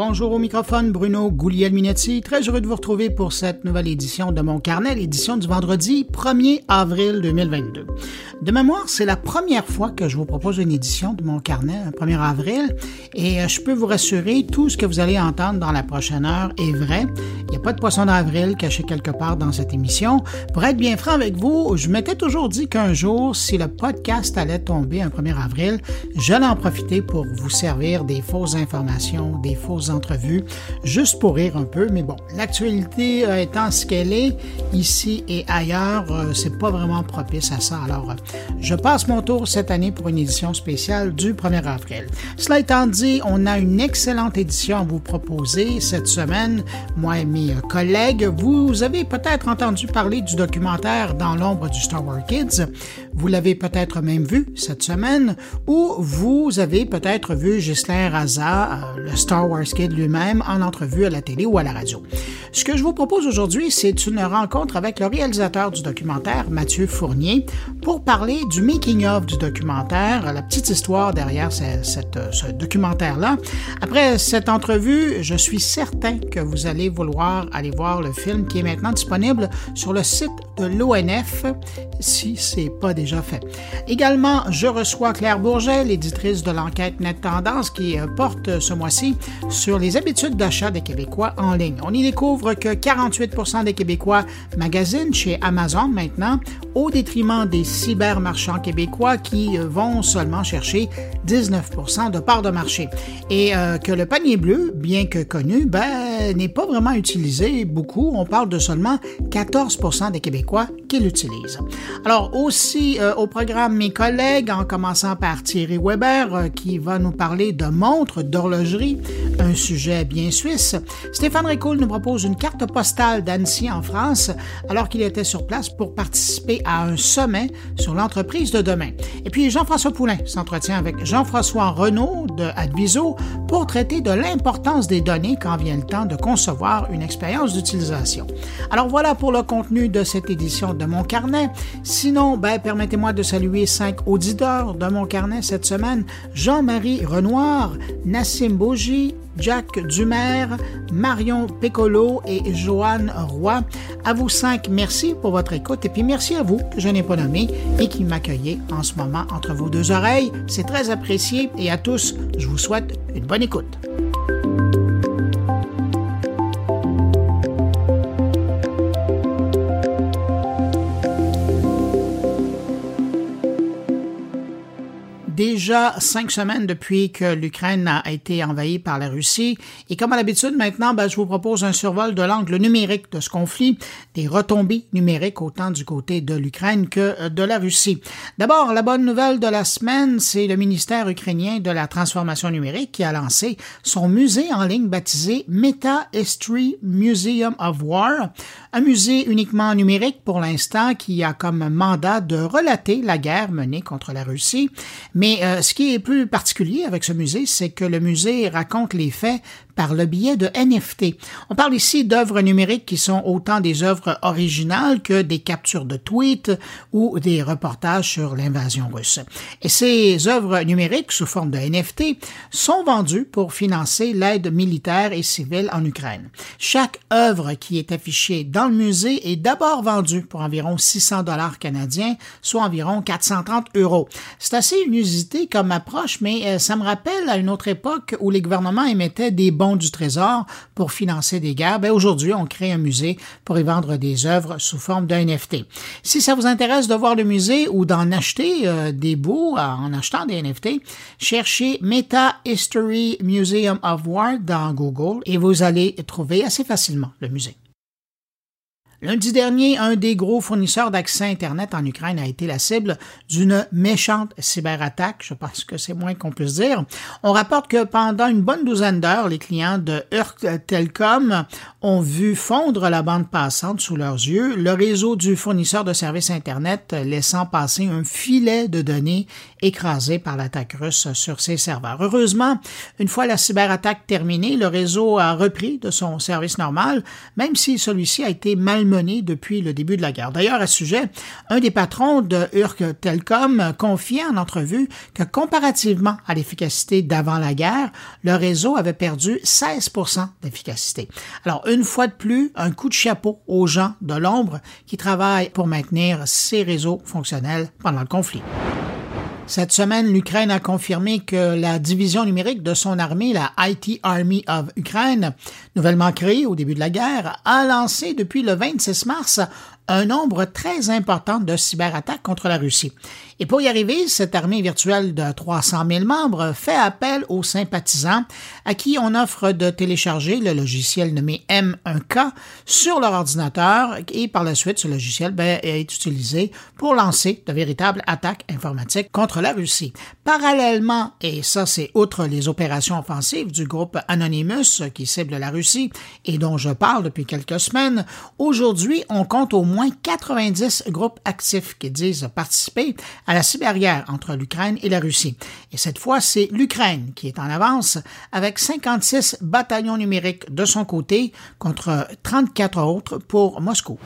Bonjour au microphone, Bruno Gouliel-Minetti. Très heureux de vous retrouver pour cette nouvelle édition de mon carnet, l'édition du vendredi 1er avril 2022. De mémoire, c'est la première fois que je vous propose une édition de mon carnet, le 1er avril, et euh, je peux vous rassurer, tout ce que vous allez entendre dans la prochaine heure est vrai. Il n'y a pas de poisson d'avril caché quelque part dans cette émission. Pour être bien franc avec vous, je m'étais toujours dit qu'un jour, si le podcast allait tomber un 1er avril, j'allais en profiter pour vous servir des fausses informations, des fausses entrevues, juste pour rire un peu. Mais bon, l'actualité euh, étant ce qu'elle est, ici et ailleurs, euh, c'est pas vraiment propice à ça. Alors, je passe mon tour cette année pour une édition spéciale du 1er avril. Cela étant dit, on a une excellente édition à vous proposer cette semaine, moi et mes collègues. Vous avez peut-être entendu parler du documentaire Dans l'ombre du Star Wars Kids. Vous l'avez peut-être même vu cette semaine, ou vous avez peut-être vu Ghislain Raza, euh, le Star Wars Kid lui-même, en entrevue à la télé ou à la radio. Ce que je vous propose aujourd'hui, c'est une rencontre avec le réalisateur du documentaire, Mathieu Fournier, pour parler du making-of du documentaire, la petite histoire derrière ce, documentaire-là. Après cette entrevue, je suis certain que vous allez vouloir aller voir le film qui est maintenant disponible sur le site de l'ONF, si c'est pas déjà fait. Également, je reçois Claire Bourget, l'éditrice de l'enquête Net Tendance, qui euh, porte ce mois-ci sur les habitudes d'achat des Québécois en ligne. On y découvre que 48% des Québécois magasinent chez Amazon maintenant, au détriment des cybermarchands québécois qui euh, vont seulement chercher 19% de part de marché. Et euh, que le panier bleu, bien que connu, ben, n'est pas vraiment utilisé beaucoup. On parle de seulement 14% des Québécois qui l'utilisent. Alors aussi euh, au programme mes collègues, en commençant par Thierry Weber, qui va nous parler de montres d'horlogerie, un sujet bien suisse. Stéphane Ricoul nous propose une carte postale d'Annecy en France, alors qu'il était sur place pour participer à un sommet sur l'entreprise de demain. Et puis Jean-François Poulain s'entretient avec Jean-François Renaud de Adviso pour traiter de l'importance des données quand vient le temps de concevoir une expérience d'utilisation. Alors voilà pour le contenu de cette édition de mon carnet. Sinon, ben, permettez-moi de saluer cinq auditeurs de mon carnet cette semaine. Jean-Marie Renoir, Nassim Bougie, Jack Dumer, Marion Pécolo et Joanne Roy. À vous cinq, merci pour votre écoute et puis merci à vous que je n'ai pas nommé et qui m'accueillez en ce moment entre vos deux oreilles. C'est très apprécié et à tous, je vous souhaite une bonne écoute. des cinq semaines depuis que l'Ukraine a été envahie par la Russie. Et comme à l'habitude, maintenant, ben, je vous propose un survol de l'angle numérique de ce conflit, des retombées numériques autant du côté de l'Ukraine que de la Russie. D'abord, la bonne nouvelle de la semaine, c'est le ministère ukrainien de la transformation numérique qui a lancé son musée en ligne baptisé Meta History Museum of War, un musée uniquement numérique pour l'instant qui a comme mandat de relater la guerre menée contre la Russie, mais mais euh, ce qui est plus particulier avec ce musée, c'est que le musée raconte les faits par le biais de NFT. On parle ici d'œuvres numériques qui sont autant des œuvres originales que des captures de tweets ou des reportages sur l'invasion russe. Et ces œuvres numériques sous forme de NFT sont vendues pour financer l'aide militaire et civile en Ukraine. Chaque œuvre qui est affichée dans le musée est d'abord vendue pour environ 600 dollars canadiens, soit environ 430 euros. C'est assez inusité comme approche, mais euh, ça me rappelle à une autre époque où les gouvernements émettaient des bons du Trésor pour financer des guerres, ben aujourd'hui, on crée un musée pour y vendre des œuvres sous forme d'un NFT. Si ça vous intéresse de voir le musée ou d'en acheter euh, des bouts en achetant des NFT, cherchez Meta History Museum of War dans Google et vous allez trouver assez facilement le musée. Lundi dernier, un des gros fournisseurs d'accès Internet en Ukraine a été la cible d'une méchante cyberattaque. Je pense que c'est moins qu'on puisse dire. On rapporte que pendant une bonne douzaine d'heures, les clients de Telecom ont vu fondre la bande passante sous leurs yeux, le réseau du fournisseur de services Internet laissant passer un filet de données écrasé par l'attaque russe sur ses serveurs. Heureusement, une fois la cyberattaque terminée, le réseau a repris de son service normal, même si celui-ci a été mal malmenée depuis le début de la guerre. D'ailleurs, à ce sujet, un des patrons de Urk Telcom confiait en entrevue que comparativement à l'efficacité d'avant la guerre, le réseau avait perdu 16 d'efficacité. Alors, une fois de plus, un coup de chapeau aux gens de l'ombre qui travaillent pour maintenir ces réseaux fonctionnels pendant le conflit. Cette semaine, l'Ukraine a confirmé que la division numérique de son armée, la IT Army of Ukraine, nouvellement créée au début de la guerre, a lancé depuis le 26 mars un nombre très important de cyberattaques contre la Russie. Et pour y arriver, cette armée virtuelle de 300 000 membres fait appel aux sympathisants à qui on offre de télécharger le logiciel nommé M1K sur leur ordinateur et par la suite, ce logiciel ben, est utilisé pour lancer de véritables attaques informatiques contre la Russie. Parallèlement, et ça c'est outre les opérations offensives du groupe Anonymous qui cible la Russie et dont je parle depuis quelques semaines, aujourd'hui on compte au moins 90 groupes actifs qui disent participer à la cyberguerre entre l'Ukraine et la Russie. Et cette fois, c'est l'Ukraine qui est en avance avec 56 bataillons numériques de son côté contre 34 autres pour Moscou.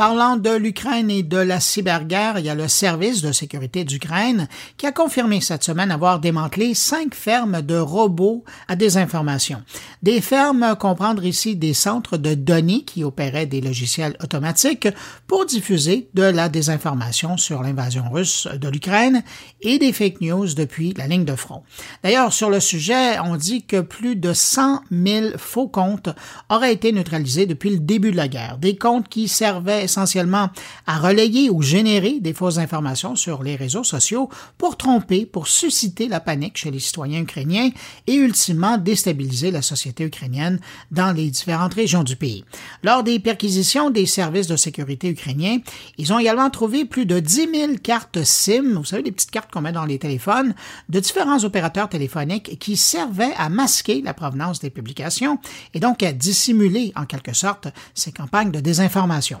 Parlant de l'Ukraine et de la cyberguerre, il y a le service de sécurité d'Ukraine qui a confirmé cette semaine avoir démantelé cinq fermes de robots à désinformation. Des fermes comprendre ici des centres de données qui opéraient des logiciels automatiques pour diffuser de la désinformation sur l'invasion russe de l'Ukraine et des fake news depuis la ligne de front. D'ailleurs, sur le sujet, on dit que plus de 100 000 faux comptes auraient été neutralisés depuis le début de la guerre. Des comptes qui servaient essentiellement à relayer ou générer des fausses informations sur les réseaux sociaux pour tromper, pour susciter la panique chez les citoyens ukrainiens et ultimement déstabiliser la société ukrainienne dans les différentes régions du pays. Lors des perquisitions des services de sécurité ukrainiens, ils ont également trouvé plus de 10 000 cartes SIM, vous savez, les petites cartes qu'on met dans les téléphones, de différents opérateurs téléphoniques qui servaient à masquer la provenance des publications et donc à dissimuler en quelque sorte ces campagnes de désinformation.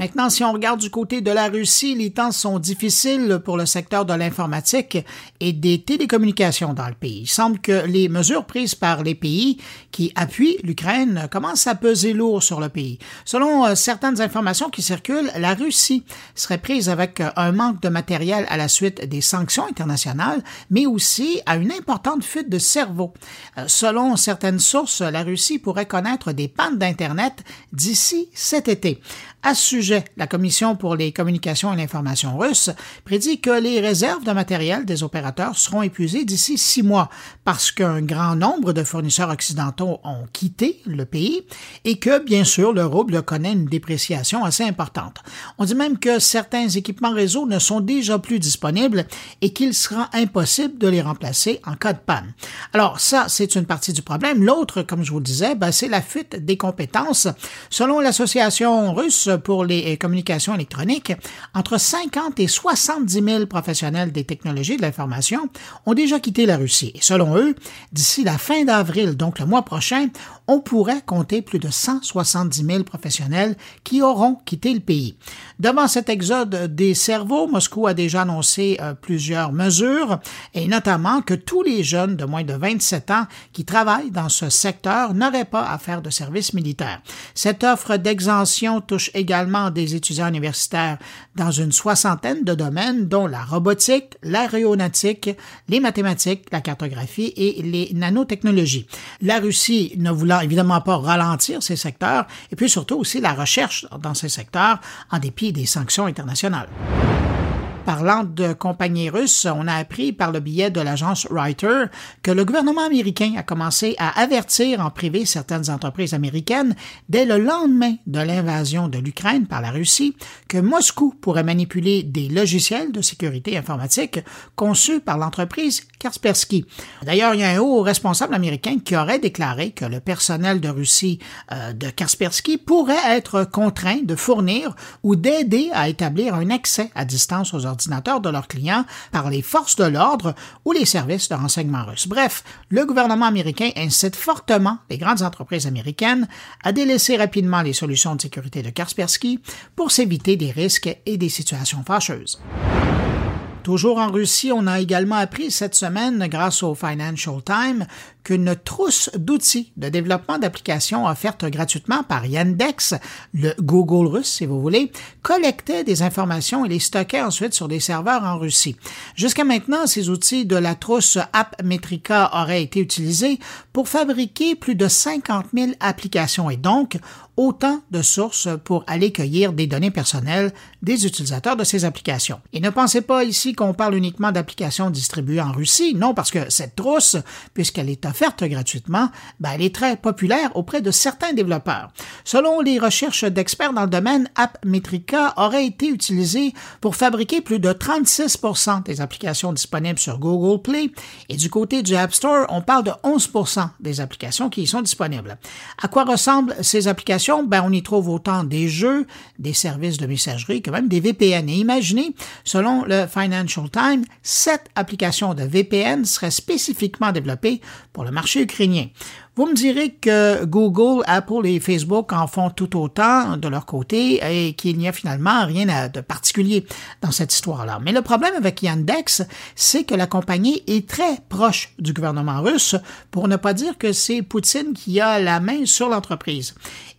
Maintenant, si on regarde du côté de la Russie, les temps sont difficiles pour le secteur de l'informatique et des télécommunications dans le pays. Il semble que les mesures prises par les pays qui appuient l'Ukraine commencent à peser lourd sur le pays. Selon euh, certaines informations qui circulent, la Russie serait prise avec euh, un manque de matériel à la suite des sanctions internationales, mais aussi à une importante fuite de cerveau. Euh, selon certaines sources, la Russie pourrait connaître des pannes d'Internet d'ici cet été. À ce sujet, la Commission pour les communications et l'information russe prédit que les réserves de matériel des opérateurs seront épuisées d'ici six mois parce qu'un grand nombre de fournisseurs occidentaux ont quitté le pays et que, bien sûr, le rouble connaît une dépréciation assez importante. On dit même que certains équipements réseau ne sont déjà plus disponibles et qu'il sera impossible de les remplacer en cas de panne. Alors ça, c'est une partie du problème. L'autre, comme je vous le disais, ben, c'est la fuite des compétences. Selon l'association russe pour les euh, communications électroniques, entre 50 et 70 000 professionnels des technologies de l'information ont déjà quitté la Russie. Et selon eux, d'ici la fin d'avril, donc le mois prochain, on pourrait compter plus de 170 000 professionnels qui auront quitté le pays. Devant cet exode des cerveaux, Moscou a déjà annoncé euh, plusieurs mesures, et notamment que tous les jeunes de moins de 27 ans qui travaillent dans ce secteur n'auraient pas à faire de service militaire. Cette offre d'exemption touche également des étudiants universitaires dans une soixantaine de domaines, dont la robotique, l'aéronautique, les mathématiques, la cartographie et les nanotechnologies. La Russie ne voulant évidemment pas ralentir ces secteurs, et puis surtout aussi la recherche dans ces secteurs en dépit des sanctions internationales. Parlant de compagnies russes, on a appris par le biais de l'agence Reuters que le gouvernement américain a commencé à avertir en privé certaines entreprises américaines dès le lendemain de l'invasion de l'Ukraine par la Russie que Moscou pourrait manipuler des logiciels de sécurité informatique conçus par l'entreprise Kaspersky. D'ailleurs, il y a un haut responsable américain qui aurait déclaré que le personnel de Russie euh, de Kaspersky pourrait être contraint de fournir ou d'aider à établir un accès à distance aux de leurs clients par les forces de l'ordre ou les services de renseignement russes. Bref, le gouvernement américain incite fortement les grandes entreprises américaines à délaisser rapidement les solutions de sécurité de Kaspersky pour s'éviter des risques et des situations fâcheuses. Toujours en Russie, on a également appris cette semaine, grâce au Financial Times, qu'une trousse d'outils de développement d'applications offertes gratuitement par Yandex, le Google russe si vous voulez, collectait des informations et les stockait ensuite sur des serveurs en Russie. Jusqu'à maintenant, ces outils de la trousse AppMetrica auraient été utilisés pour fabriquer plus de 50 000 applications et donc autant de sources pour aller cueillir des données personnelles des utilisateurs de ces applications. Et ne pensez pas ici qu'on parle uniquement d'applications distribuées en Russie, non, parce que cette trousse, puisqu'elle est offerte gratuitement, ben, elle est très populaire auprès de certains développeurs. Selon les recherches d'experts dans le domaine, AppMetrica aurait été utilisée pour fabriquer plus de 36% des applications disponibles sur Google Play, et du côté du App Store, on parle de 11% des applications qui y sont disponibles. À quoi ressemblent ces applications ben, on y trouve autant des jeux, des services de messagerie que même des VPN. Et imaginez, selon le Financial Times, sept applications de VPN seraient spécifiquement développées pour le marché ukrainien. Vous me direz que Google, Apple et Facebook en font tout autant de leur côté et qu'il n'y a finalement rien de particulier dans cette histoire-là. Mais le problème avec Yandex, c'est que la compagnie est très proche du gouvernement russe, pour ne pas dire que c'est Poutine qui a la main sur l'entreprise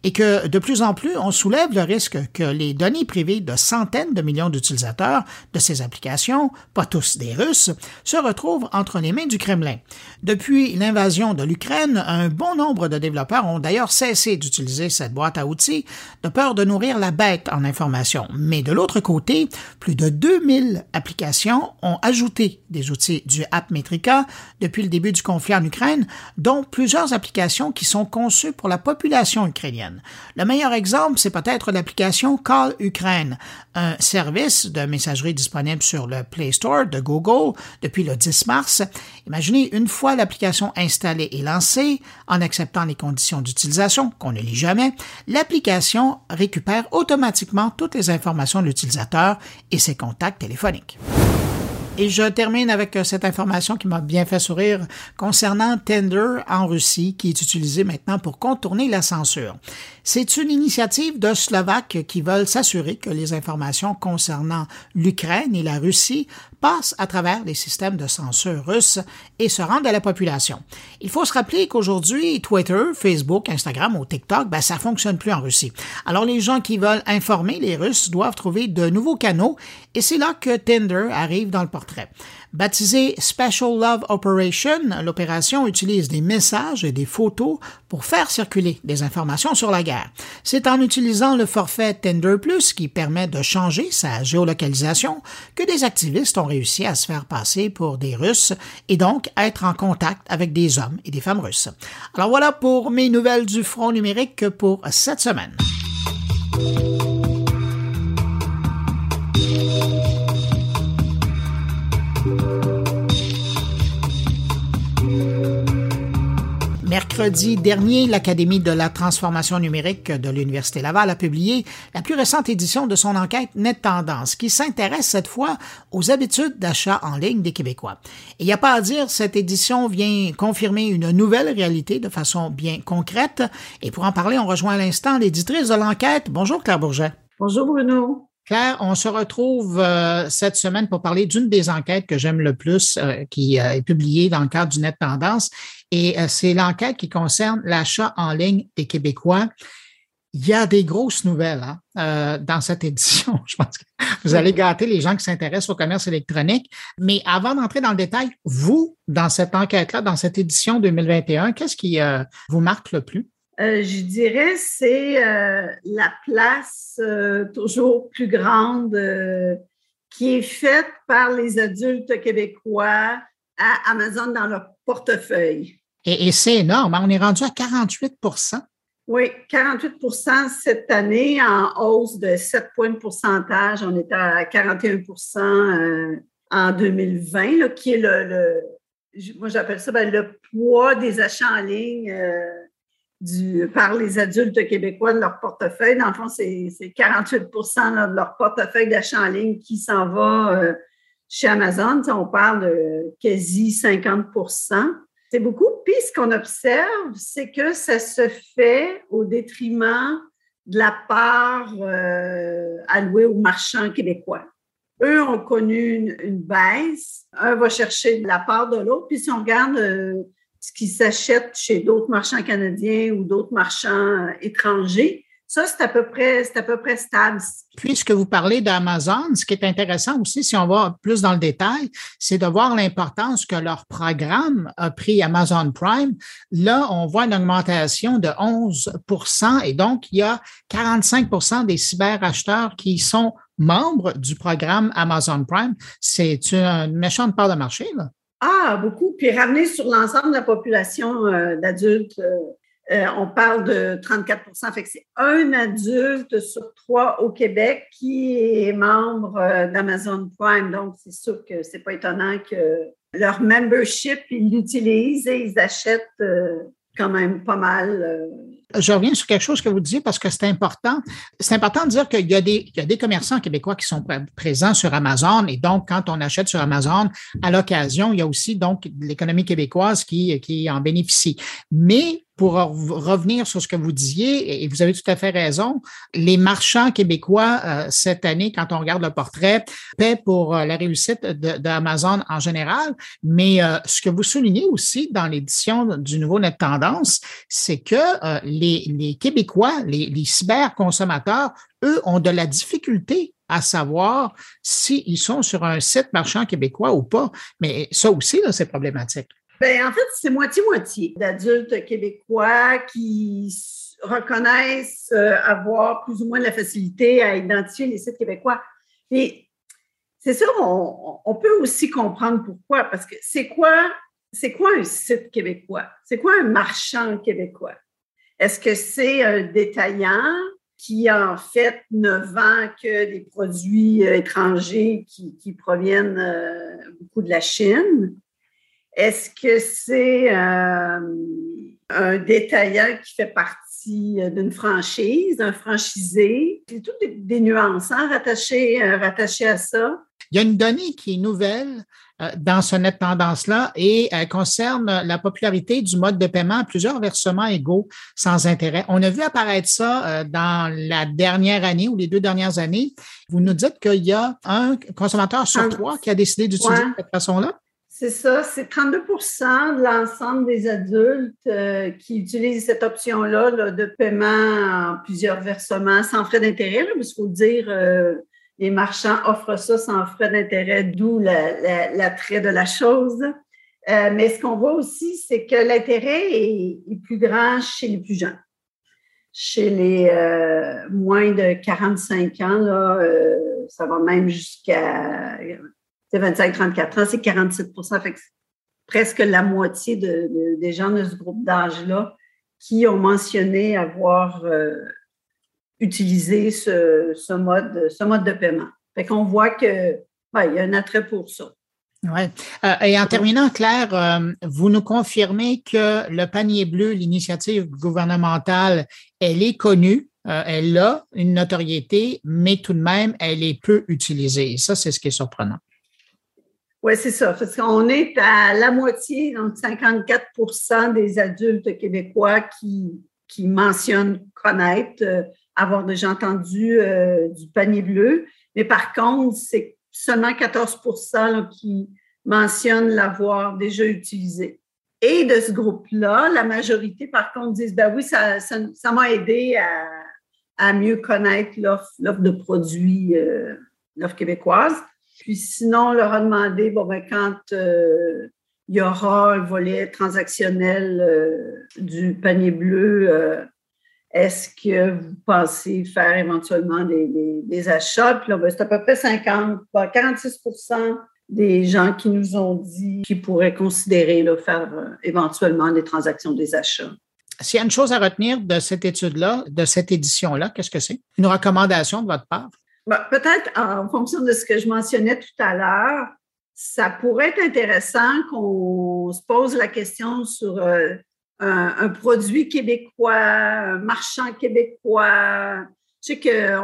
et que de plus en plus, on soulève le risque que les données privées de centaines de millions d'utilisateurs de ces applications, pas tous des Russes, se retrouvent entre les mains du Kremlin. Depuis l'invasion de l'Ukraine, bon nombre de développeurs ont d'ailleurs cessé d'utiliser cette boîte à outils de peur de nourrir la bête en information. Mais de l'autre côté, plus de 2000 applications ont ajouté des outils du AppMetrica depuis le début du conflit en Ukraine, dont plusieurs applications qui sont conçues pour la population ukrainienne. Le meilleur exemple, c'est peut-être l'application Call Ukraine, un service de messagerie disponible sur le Play Store de Google depuis le 10 mars. Imaginez, une fois l'application installée et lancée, en acceptant les conditions d'utilisation, qu'on ne lit jamais, l'application récupère automatiquement toutes les informations de l'utilisateur et ses contacts téléphoniques. Et je termine avec euh, cette information qui m'a bien fait sourire concernant Tender en Russie, qui est utilisé maintenant pour contourner la censure. C'est une initiative de Slovaques qui veulent s'assurer que les informations concernant l'Ukraine et la Russie passent à travers les systèmes de censure russes et se rendent à la population. Il faut se rappeler qu'aujourd'hui, Twitter, Facebook, Instagram ou TikTok, ben, ça fonctionne plus en Russie. Alors les gens qui veulent informer les Russes doivent trouver de nouveaux canaux et c'est là que Tinder arrive dans le portrait. Baptisée Special Love Operation, l'opération utilise des messages et des photos pour faire circuler des informations sur la guerre. C'est en utilisant le forfait Tender Plus qui permet de changer sa géolocalisation que des activistes ont réussi à se faire passer pour des Russes et donc être en contact avec des hommes et des femmes russes. Alors voilà pour mes nouvelles du front numérique pour cette semaine. Mercredi dernier, l'Académie de la transformation numérique de l'Université Laval a publié la plus récente édition de son enquête Net Tendance, qui s'intéresse cette fois aux habitudes d'achat en ligne des Québécois. Et il n'y a pas à dire, cette édition vient confirmer une nouvelle réalité de façon bien concrète. Et pour en parler, on rejoint à l'instant l'éditrice de l'enquête. Bonjour Claire Bourget. Bonjour Bruno. Claire, on se retrouve euh, cette semaine pour parler d'une des enquêtes que j'aime le plus, euh, qui euh, est publiée dans le cadre du Net Tendance, et c'est l'enquête qui concerne l'achat en ligne des Québécois. Il y a des grosses nouvelles hein, dans cette édition. Je pense que vous allez gâter les gens qui s'intéressent au commerce électronique. Mais avant d'entrer dans le détail, vous, dans cette enquête-là, dans cette édition 2021, qu'est-ce qui vous marque le plus? Euh, je dirais, c'est euh, la place euh, toujours plus grande qui est faite par les adultes québécois à Amazon dans leur portefeuille. Et, c'est énorme. Hein? On est rendu à 48% Oui, 48% cette année, en hausse de 7 points de pourcentage. On est à 41% en 2020, qui est le, moi j'appelle ça ben, le poids des achats en ligne par les adultes québécois de leur portefeuille. Dans le fond, c'est 48% de leur portefeuille d'achat en ligne qui s'en va euh, chez Amazon. on parle de quasi 50 C'est beaucoup. Puis, ce qu'on observe, c'est que ça se fait au détriment de la part euh, allouée aux marchands québécois. eux ont connu une, baisse. Un va chercher la part de l'autre. Puis si on regarde euh, ce qui s'achète chez d'autres marchands canadiens ou d'autres marchands étrangers, ça, c'est à peu près, c'est à peu près stable. Puisque vous parlez d'Amazon, ce qui est intéressant aussi, si on va plus dans le détail, c'est de voir l'importance que leur programme a pris Amazon Prime. Là, on voit une augmentation de 11% et donc il y a 45% des cyberacheteurs qui sont membres du programme Amazon Prime. C'est une méchante part de marché, là. Ah, beaucoup. Puis ramener sur l'ensemble de la population euh, d'adultes euh, euh, on parle de 34% fait que c'est un adulte sur trois au Québec qui est membre euh, d'Amazon Prime. Donc, c'est sûr que c'est pas étonnant que leur membership, ils l'utilisent et ils achètent euh, quand même pas mal. Je reviens sur quelque chose que vous disiez parce que c'est important. C'est important de dire qu'il y, a des, commerçants québécois qui sont présents sur Amazon et donc quand on achète sur Amazon, à l'occasion, il y a aussi donc l'économie québécoise qui, qui en bénéficie. Mais pour revenir sur ce que vous disiez, et vous avez tout à fait raison, les marchands québécois euh, cette année, quand on regarde le portrait, paient pour euh, la réussite d'Amazon en général. Mais euh, ce que vous soulignez aussi dans l'édition du nouveau Net Tendance, c'est que les, Québécois, les, les cyberconsommateurs, eux, ont de la difficulté à savoir s'ils sont sur un site marchand québécois ou pas. Mais ça aussi, c'est problématique. Bien, en fait, c'est moitié-moitié d'adultes québécois qui reconnaissent euh, avoir plus ou moins de la facilité à identifier les sites québécois. Et c'est sûr, on, peut aussi comprendre pourquoi, parce que c'est quoi, c'est quoi un site québécois? C'est quoi un marchand québécois? Est-ce que c'est un détaillant qui en fait ne vend que des produits euh, étrangers qui, proviennent euh, beaucoup de la Chine? Est-ce que c'est euh, un détaillant qui fait partie euh, d'une franchise, un franchisé? C'est toutes des, nuances hein, rattachées, euh, rattachées, à ça. Il y a une donnée qui est nouvelle dans ce net tendance-là et elle concerne la popularité du mode de paiement à plusieurs versements égaux sans intérêt. On a vu apparaître ça dans la dernière année ou les deux dernières années. Vous nous dites qu'il y a un consommateur sur trois qui a décidé d'utiliser cette façon-là? C'est ça, c'est 32% de l'ensemble des adultes euh, qui utilisent cette option-là de paiement en plusieurs versements sans frais d'intérêt, parce qu'il faut dire, euh, les marchands offrent ça sans frais d'intérêt, d'où l'attrait de la chose. Euh, mais ce qu'on voit aussi, c'est que l'intérêt est, plus grand chez les plus jeunes. Chez les moins de 45 ans, ça va même jusqu'à 25-34 ans, c'est 47 fait presque la moitié des gens de ce groupe d'âge-là qui ont mentionné avoir euh, utilisé ce, mode, ce mode de paiement. Fait qu'on voit qu'il y a un attrait pour ça. Oui. Euh, et en terminant, Claire, euh, vous nous confirmez que le panier bleu, l'initiative gouvernementale, elle est connue, elle a une notoriété, mais tout de même, elle est peu utilisée. ça, c'est ce qui est surprenant. Oui, c'est ça. Parce qu'on est à la moitié, donc 54% des adultes québécois qui, mentionnent connaître, euh, avoir déjà entendu euh, du panier bleu. Mais par contre, c'est seulement 14% qui mentionnent l'avoir déjà utilisé. Et de ce groupe-là, la majorité, par contre, disent, ben oui, ça, ça, m'a aidé à, à, mieux connaître l'offre de produits, euh, l'offre québécoise. Puis sinon, on leur a demandé, bon, ben, quand euh, il y aura un volet transactionnel euh, du panier bleu, euh, est-ce que vous pensez faire éventuellement des, achats? Puis là, ben, c'est à peu près 50, 46% des gens qui nous ont dit qu'ils pourraient considérer faire éventuellement des transactions des achats. S'il y a une chose à retenir de cette étude-là, de cette édition-là, qu'est-ce que c'est? Une recommandation de votre part? Ben, peut-être en fonction de ce que je mentionnais tout à l'heure, ça pourrait être intéressant qu'on se pose la question sur euh, un, produit québécois, un marchand québécois. Je sais qu'il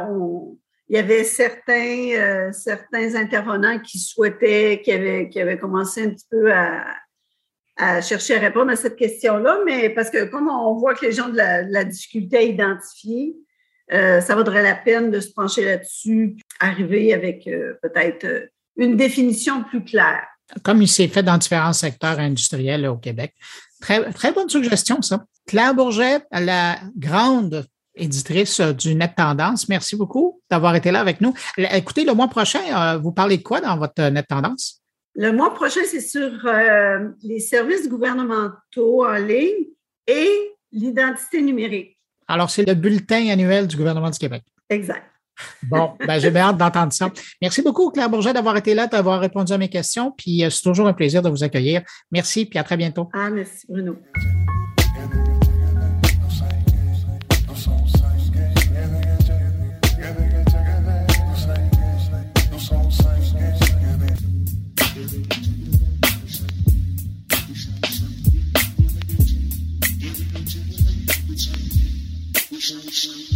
y avait certains, euh, certains intervenants qui souhaitaient, qui avaient, qui avaient commencé un petit peu à, chercher à répondre à cette question-là, mais parce que comme on voit que les gens de la, de la difficulté à identifier, ça vaudrait la peine de se pencher là-dessus, arriver avec peut-être une définition plus claire. Comme il s'est fait dans différents secteurs industriels au Québec. Très, très bonne suggestion, ça. Claire Bourget, la grande éditrice du Net Tendance, merci beaucoup d'avoir été là avec nous. Écoutez, le mois prochain, euh, vous parlez de quoi dans votre Net Tendance? Le mois prochain, c'est sur euh, les services gouvernementaux en ligne et l'identité numérique. Alors, c'est le bulletin annuel du gouvernement du Québec. Exact. Bon, ben, j'ai bien hâte d'entendre ça. Merci beaucoup, Claire Bourget, d'avoir été là, d'avoir répondu à mes questions. Puis euh, c'est toujours un plaisir de vous accueillir. Merci, puis à très bientôt. Ah, merci, Bruno. 是是是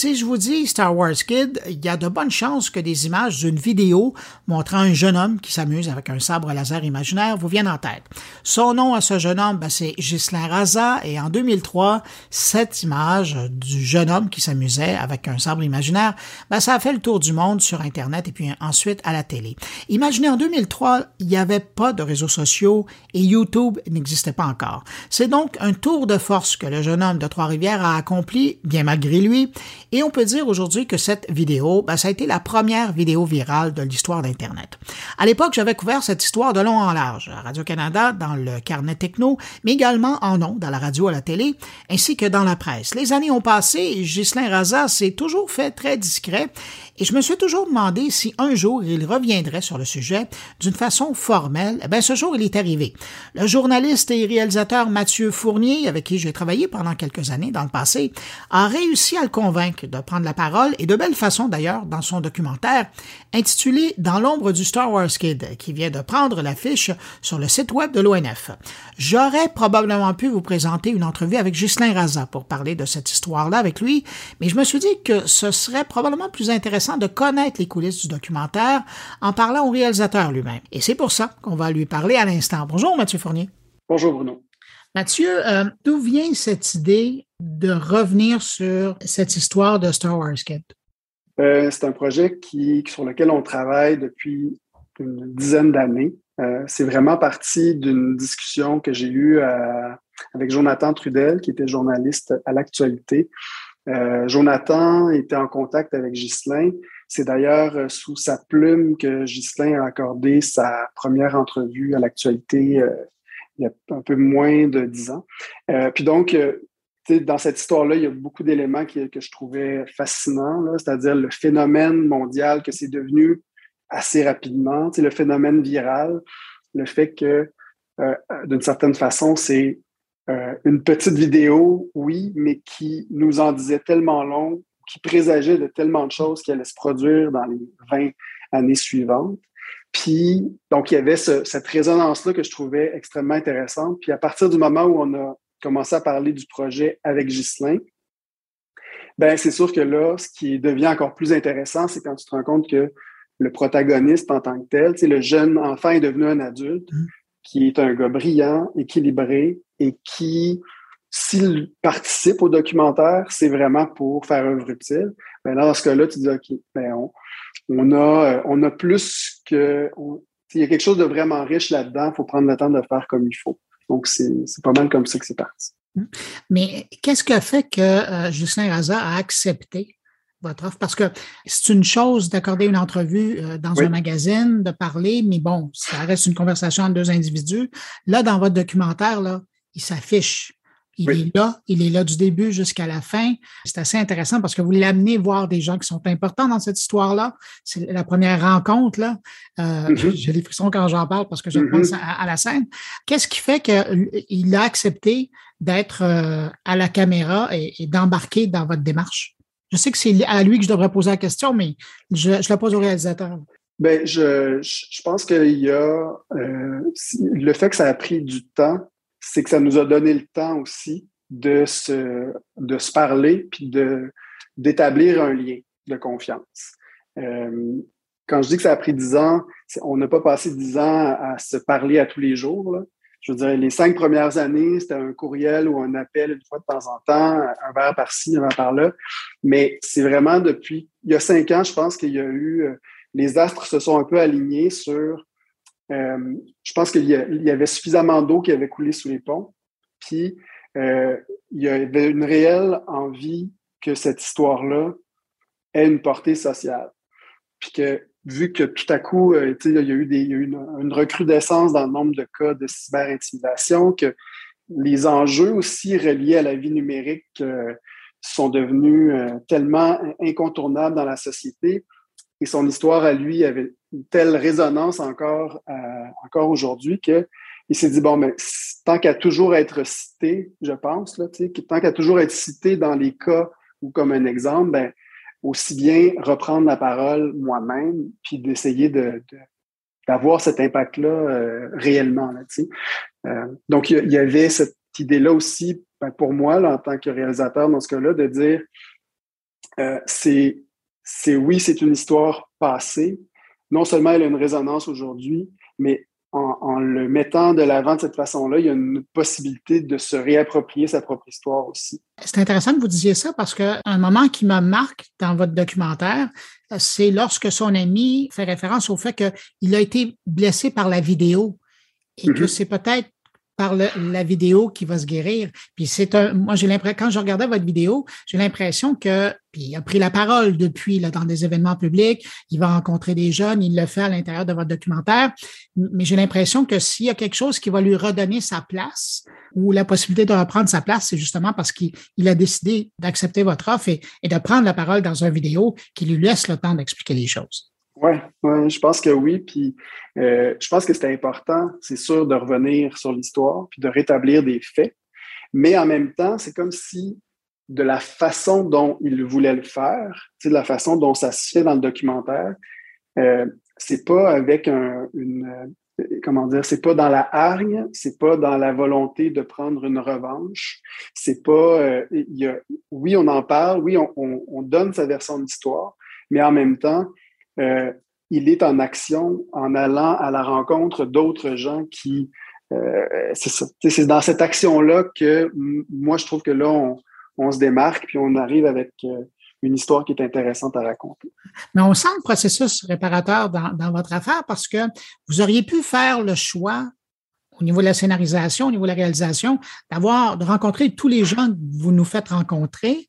Si je vous dis Star Wars Kid, il y a de bonnes chances que des images d'une vidéo montrant un jeune homme qui s'amuse avec un sabre laser imaginaire vous viennent en tête. Son nom à ce jeune homme, ben, c'est Ghislain Raza, et en 2003, cette image du jeune homme qui s'amusait avec un sabre imaginaire, ben, ça a fait le tour du monde sur Internet et puis ensuite à la télé. Imaginez, en 2003, il n'y avait pas de réseaux sociaux et YouTube n'existait pas encore. C'est donc un tour de force que le jeune homme de Trois-Rivières a accompli, bien malgré lui, et on peut dire aujourd'hui que cette vidéo, ben, ça a été la première vidéo virale de l'histoire d'Internet. À l'époque, j'avais couvert cette histoire de long en large, à Radio-Canada, dans le carnet techno, mais également en nom, dans la radio à la télé, ainsi que dans la presse. Les années ont passé et Ghislain Raza s'est toujours fait très discret et je me suis toujours demandé si un jour il reviendrait sur le sujet d'une façon formelle. Eh bien, ce jour, il est arrivé. Le journaliste et réalisateur Mathieu Fournier, avec qui j'ai travaillé pendant quelques années dans le passé, a réussi à le convaincre de prendre la parole et de belle façon d'ailleurs dans son documentaire intitulé Dans l'ombre du Star Wars Kid, qui vient de prendre l'affiche sur le site web de l'ONF. J'aurais probablement pu vous présenter une entrevue avec Ghislain Raza pour parler de cette histoire-là avec lui, mais je me suis dit que ce serait probablement plus intéressant de connaître les coulisses du documentaire en parlant au réalisateur lui-même. Et c'est pour ça qu'on va lui parler à l'instant. Bonjour Mathieu Fournier. Bonjour Bruno. Mathieu, euh, d'où vient cette idée de revenir sur cette histoire de Star Wars Kid? Euh, c'est un projet qui, sur lequel on travaille depuis une dizaine d'années. Euh, c'est vraiment parti d'une discussion que j'ai eue avec Jonathan Trudel, qui était journaliste à l'actualité. Jonathan était en contact avec Ghislain. C'est d'ailleurs sous sa plume que Ghislain a accordé sa première entrevue à l'actualité il y a un peu moins de dix ans. Euh, puis donc, euh, dans cette histoire-là, il y a beaucoup d'éléments que je trouvais fascinants, c'est-à-dire le phénomène mondial que c'est devenu assez rapidement, le phénomène viral, le fait que, euh, d'une certaine façon, c'est une petite vidéo, oui, mais qui nous en disait tellement long, qui présageait de tellement de choses qui allaient se produire dans les 20 années suivantes. Puis, donc, il y avait cette résonance-là que je trouvais extrêmement intéressante. Puis, à partir du moment où on a commencé à parler du projet avec Ghislain, ben c'est sûr que là, ce qui devient encore plus intéressant, c'est quand tu te rends compte que le protagoniste en tant que tel, le jeune enfant est devenu un adulte mmh. Qui est un gars brillant, équilibré et qui, s'il participe au documentaire, c'est vraiment pour faire œuvre utile. Ben dans ce cas-là, tu dis, OK, ben on, on a, euh, on a plus que. il y a quelque chose de vraiment riche là-dedans. Il faut prendre le temps de le faire comme il faut. Donc, c'est pas mal comme ça que c'est parti. Mais qu'est-ce qui a fait que euh, Justin Raza a accepté votre offre? Parce que c'est une chose d'accorder une entrevue euh, dans un magazine, de parler, mais bon, ça reste une conversation entre deux individus. Là, dans votre documentaire, là, il s'affiche. Il est là, il est là du début jusqu'à la fin. C'est assez intéressant parce que vous l'amenez voir des gens qui sont importants dans cette histoire-là. C'est la première rencontre, là. Euh, mm-hmm. J'ai les frissons quand j'en parle parce que je mm-hmm. pense à, la scène. Qu'est-ce qui fait qu'il a accepté d'être euh, à la caméra et, d'embarquer dans votre démarche? Je sais que c'est à lui que je devrais poser la question, mais je, la pose au réalisateur. Bien, je, je pense qu'il y a euh, le fait que ça a pris du temps c'est que ça nous a donné le temps aussi de se, de se parler puis de, d'établir un lien de confiance. Euh, quand je dis que ça a pris dix ans, on n'a pas passé dix ans à, se parler à tous les jours. Je veux dire, les cinq premières années, c'était un courriel ou un appel une fois de temps en temps, un verre par-ci, un verre par-là. Mais c'est vraiment depuis, il y a cinq ans, je pense qu'il y a eu, euh, les astres se sont un peu alignés sur, euh, je pense qu'il y, avait suffisamment d'eau qui avait coulé sous les ponts. Puis, euh, il y avait une réelle envie que cette histoire-là ait une portée sociale. Puis que vu que tout à coup, euh, il y a eu, des, une, recrudescence dans le nombre de cas de cyberintimidation, que les enjeux aussi reliés à la vie numérique euh, sont devenus euh, tellement incontournables dans la société. Et son histoire à lui avait une telle résonance encore, encore aujourd'hui que il s'est dit, bon, mais tant qu'à toujours être cité, je pense, là, tant qu'à toujours être cité dans les cas ou comme un exemple, ben, aussi bien reprendre la parole moi-même, puis d'essayer de, d'avoir cet impact-là euh, réellement. Là, euh, donc, il y, avait cette idée-là aussi, ben, pour moi, en tant que réalisateur dans ce cas-là, de dire euh, c'est, c'est oui, c'est une histoire passée. Non seulement elle a une résonance aujourd'hui, mais en, le mettant de l'avant de cette façon-là, il y a une possibilité de se réapproprier sa propre histoire aussi. C'est intéressant que vous disiez ça parce qu'un moment qui me marque dans votre documentaire, c'est lorsque son ami fait référence au fait qu'il a été blessé par la vidéo et que mm-hmm. c'est peut-être par la vidéo qui va se guérir. Puis c'est un, moi j'ai l'impression, quand je regardais votre vidéo, j'ai l'impression que, puis il a pris la parole depuis là, dans des événements publics, il va rencontrer des jeunes, il le fait à l'intérieur de votre documentaire, mais j'ai l'impression que s'il y a quelque chose qui va lui redonner sa place ou la possibilité de reprendre sa place, c'est justement parce qu'il a décidé d'accepter votre offre et, et de prendre la parole dans une vidéo qui lui laisse le temps d'expliquer les choses. Oui, ouais, je pense que oui. Puis euh, je pense que c'est important, c'est sûr, de revenir sur l'histoire puis de rétablir des faits. Mais en même temps, c'est comme si de la façon dont il voulait le faire, de la façon dont ça se fait dans le documentaire, euh, c'est pas avec un, une comment dire, c'est pas dans la hargne, c'est pas dans la volonté de prendre une revanche, c'est pas, euh, y a, oui, on en parle, oui, on, on, on donne sa version de l'histoire, mais en même temps, euh, il est en action en allant à la rencontre d'autres gens qui... Euh, c'est dans cette action-là que moi, je trouve que là, on, se démarque, puis on arrive avec euh, une histoire qui est intéressante à raconter. Mais on sent le processus réparateur dans, dans, votre affaire parce que vous auriez pu faire le choix au niveau de la scénarisation, au niveau de la réalisation, d'avoir, de rencontrer tous les gens que vous nous faites rencontrer,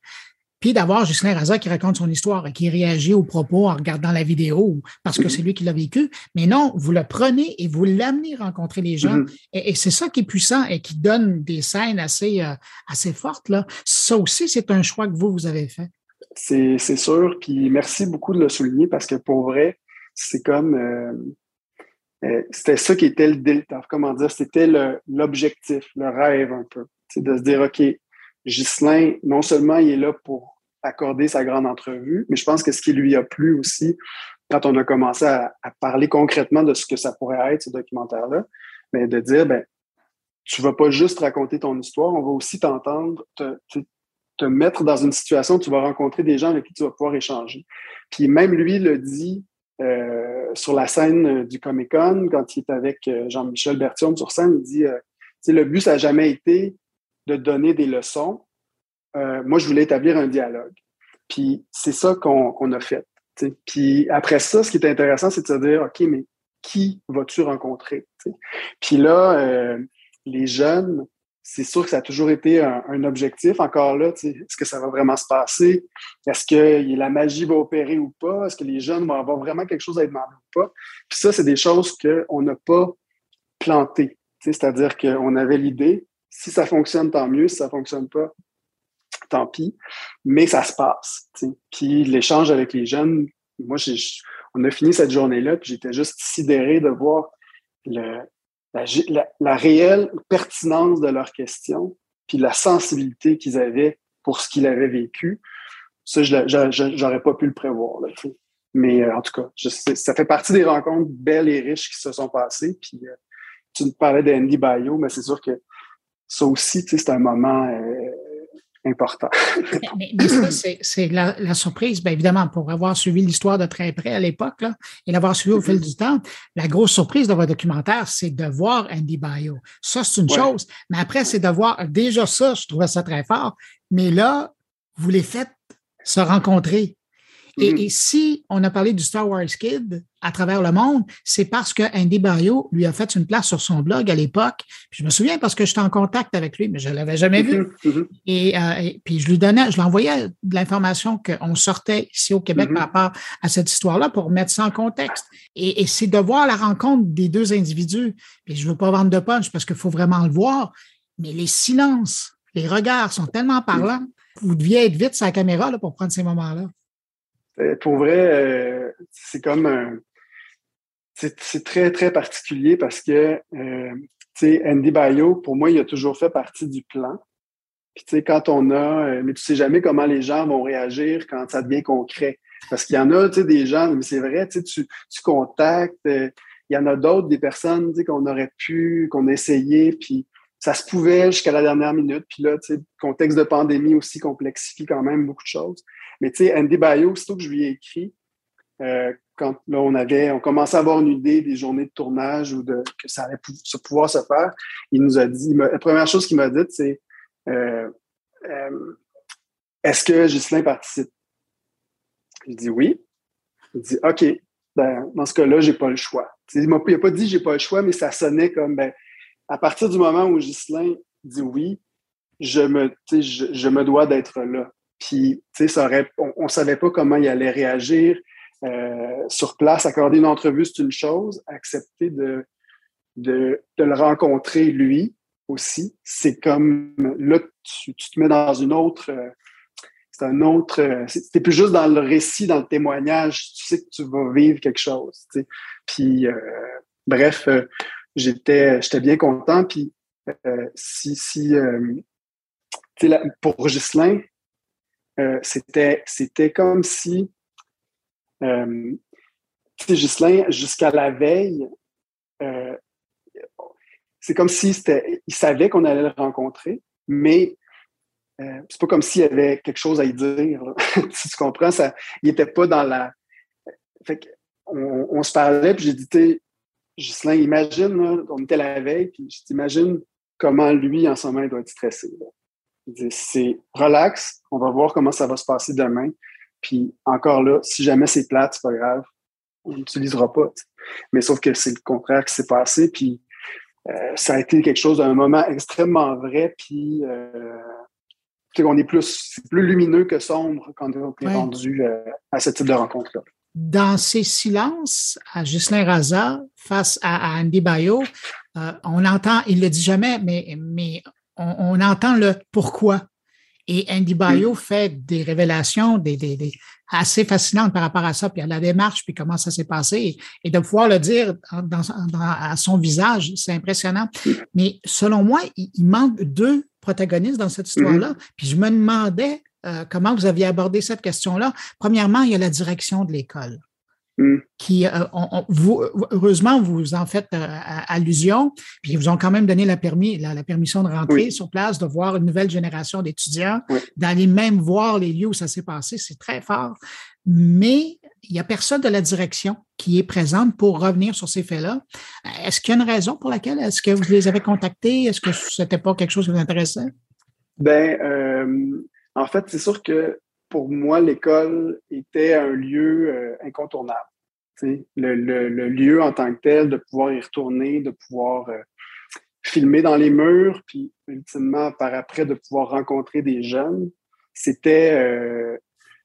puis d'avoir Justin Raza qui raconte son histoire et qui réagit aux propos en regardant la vidéo parce que c'est lui qui l'a vécu. Mais non, vous le prenez et vous l'amenez rencontrer les gens. Mm-hmm. Et, c'est ça qui est puissant et qui donne des scènes assez, euh, assez fortes. Là. Ça aussi, c'est un choix que vous, vous avez fait. C'est sûr. Puis merci beaucoup de le souligner parce que pour vrai, c'est comme. Euh, euh, c'était ça qui était le comment dire, c'était l'objectif, le, rêve un peu. C'est de se dire, OK, Ghislain, non seulement il est là pour accorder sa grande entrevue, mais je pense que ce qui lui a plu aussi, quand on a commencé à, parler concrètement de ce que ça pourrait être, ce documentaire-là, mais de dire, ben, tu vas pas juste raconter ton histoire, on va aussi t'entendre, te, mettre dans une situation où tu vas rencontrer des gens avec qui tu vas pouvoir échanger. Puis même lui le dit euh, sur la scène du Comic Con, quand il est avec euh, Jean-Michel Bertium sur scène, il dit, euh, le but, ça n'a jamais été de donner des leçons. Euh, moi, je voulais établir un dialogue. Puis c'est ça qu'on a fait. Puis après ça, ce qui est intéressant, c'est de se dire, OK, mais qui vas-tu rencontrer? Puis là, euh, les jeunes, c'est sûr que ça a toujours été un, objectif. Encore là, est-ce que ça va vraiment se passer? Est-ce que la magie va opérer ou pas? Est-ce que les jeunes vont avoir vraiment quelque chose à demander ou pas? Puis ça, c'est des choses qu'on n'a pas plantées. C'est-à-dire qu'on avait l'idée, si ça fonctionne, tant mieux. Si ça fonctionne pas, tant pis. Mais ça se passe. Puis l'échange avec les jeunes, moi, on a fini cette journée-là, puis j'étais juste sidéré de voir la, réelle pertinence de leurs questions, puis la sensibilité qu'ils avaient pour ce qu'ils avaient vécu. Ça, je n'aurais pas pu le prévoir. Mais euh, en tout cas, ça fait partie des rencontres belles et riches qui se sont passées. Puis euh, tu me parlais d'Andy Bayo, mais c'est sûr que ça aussi, c'est un moment euh, important. mais, ça, c'est la, surprise. Bien évidemment, pour avoir suivi l'histoire de très près à l'époque et l'avoir suivi au fil mm-hmm. du temps, la grosse surprise de votre documentaire, c'est de voir Andy Bio. Ça, c'est une chose. Mais après, c'est de voir déjà ça, je trouvais ça très fort. Mais là, vous les faites se rencontrer. Mm-hmm. Et, si on a parlé du Star Wars Kid à travers le monde, c'est parce que Andy Barrio lui a fait une place sur son blog à l'époque. Je me souviens parce que j'étais en contact avec lui, mais je ne l'avais jamais vu. Mm-hmm. Euh, et, puis je lui donnais, je lui envoyais de l'information qu'on sortait ici au Québec mm-hmm. par rapport à cette histoire-là pour mettre ça en contexte. Et, c'est de voir la rencontre des deux individus. Puis je ne veux pas vendre de punch parce qu'il faut vraiment le voir, mais les silences, les regards sont tellement parlants. Vous deviez être vite sur la caméra là, pour prendre ces moments-là. Euh, pour vrai, euh, c'est comme un. C'est très, très particulier parce que, euh, tu sais, Andy Bayo, pour moi, il a toujours fait partie du plan. Puis, tu sais, quand on a. mais tu sais jamais comment les gens vont réagir quand ça devient concret. Parce qu'il y en a, tu sais, des gens, mais c'est vrai, tu, tu contactes. il y en a d'autres, des personnes, tu sais, qu'on aurait pu, qu'on a essayé, puis ça se pouvait jusqu'à la dernière minute. Puis là, tu sais, contexte de pandémie aussi complexifie quand même beaucoup de choses. Mais tu sais, Andy Bayo, aussitôt que je lui ai écrit, euh, quand là, on avait, on commençait à avoir une idée des journées de tournage ou de que ça allait pouvoir se faire, il nous a dit, la première chose qu'il m'a dit, c'est euh, euh, Est-ce que Ghislain participe? Je dis oui. Il dit OK, ben, dans ce cas-là, j'ai pas le choix. il m'a pas dit j'ai pas le choix, mais ça sonnait comme ben, à partir du moment où Ghislain dit oui, je me, je me dois d'être là. Puis, tu on ne savait pas comment il allait réagir euh, sur place. Accorder une entrevue, c'est une chose. Accepter de, le rencontrer, lui, aussi, c'est comme, là, tu, te mets dans une autre... Euh, c'est un autre... Euh, c'est plus juste dans le récit, dans le témoignage. Tu sais que tu vas vivre quelque chose, tu. Puis, bref, j'étais bien content. Puis, pour Ghislain, euh, c'était, c'était comme si, euh, Ghislain, jusqu'à la veille, euh, c'est comme si c'était, il savait qu'on allait le rencontrer, mais euh, c'est pas comme s'il y avait quelque chose à y dire. si tu comprends, ça, il était pas dans la. Fait on, se parlait, puis j'ai dit, Ghislain, imagine, on était la veille, puis je t'imagine comment lui, en ce moment, il doit être stressé c'est relax, on va voir comment ça va se passer demain. Puis encore là, si jamais c'est plate, c'est pas grave, on n'utilisera pas. Mais sauf que c'est le contraire qui s'est passé. Puis euh, ça a été quelque chose d'un moment extrêmement vrai. Puis euh, on est plus, plus lumineux que sombre quand on est rendu euh, à ce type de rencontre-là. Dans ces silences, à Ghislain Raza, face à, Andy Bayo, on entend, il le dit jamais, mais, mais on, entend le pourquoi. Et Andy Bayo fait des révélations des, assez fascinantes par rapport à ça, puis à la démarche, puis comment ça s'est passé. Et, de pouvoir le dire dans, à son visage, c'est impressionnant. Mais selon moi, il, manque deux protagonistes dans cette histoire-là. Mm-hmm. Puis je me demandais euh, comment vous aviez abordé cette question-là. Premièrement, il y a la direction de l'école. Mm. qui, euh, vous, heureusement, vous en faites euh, allusion, puis ils vous ont quand même donné la, permis, la, permission de rentrer sur place, de voir une nouvelle génération d'étudiants, d'aller même voir les lieux où ça s'est passé, c'est très fort. Mais il n'y a personne de la direction qui est présente pour revenir sur ces faits-là. Est-ce qu'il y a une raison pour laquelle? Est-ce que vous les avez contactés? Est-ce que ce n'était pas quelque chose qui vous intéressait? Ben, euh, en fait, c'est sûr que pour moi, l'école était un lieu euh, incontournable. Le, lieu en tant que tel, de pouvoir y retourner, de pouvoir euh, filmer dans les murs, puis ultimement, par après, de pouvoir rencontrer des jeunes, c'était euh,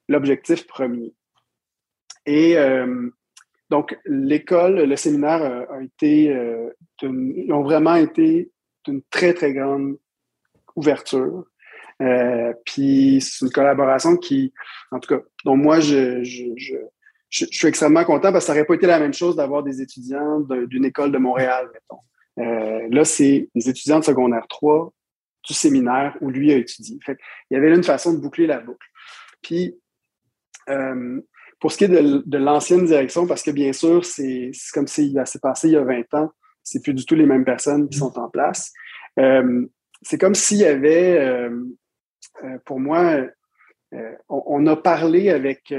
l'objectif premier. Et donc, l'école, le séminaire a, été, ont vraiment été d'une très, très grande ouverture. Euh, puis c'est une collaboration qui, en tout cas, dont moi, je, je, je, je, suis extrêmement content parce que ça n'aurait pas été la même chose d'avoir des étudiants d'une école de Montréal, mettons. Euh, là, c'est des étudiants de secondaire 3 du séminaire où lui a étudié. Fait il y avait là une façon de boucler la boucle. Puis, euh, pour ce qui est de, l'ancienne direction, parce que bien sûr, c'est comme s'il s'est passé il y a 20 ans, c'est plus du tout les mêmes personnes qui sont en place. C'est comme s'il y avait pour moi, on, a parlé avec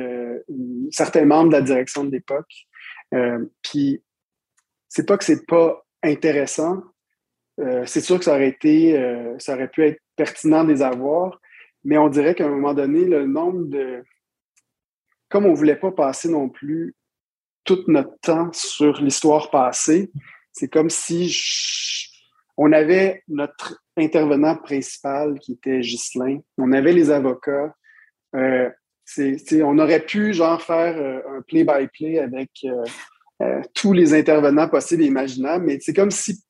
certains membres de la direction de l'époque, puis c'est pas que c'est pas intéressant, c'est sûr que ça aurait été, ça aurait pu être pertinent de les avoir, mais on dirait qu'à un moment donné, le nombre de. Comme on ne voulait pas passer non plus tout notre temps sur l'histoire passée, c'est comme si on avait notre intervenant principal qui était Ghislain, on avait les avocats. Euh, on aurait pu genre faire euh, un play-by-play avec euh, tous les intervenants possibles et imaginables, mais c'est comme si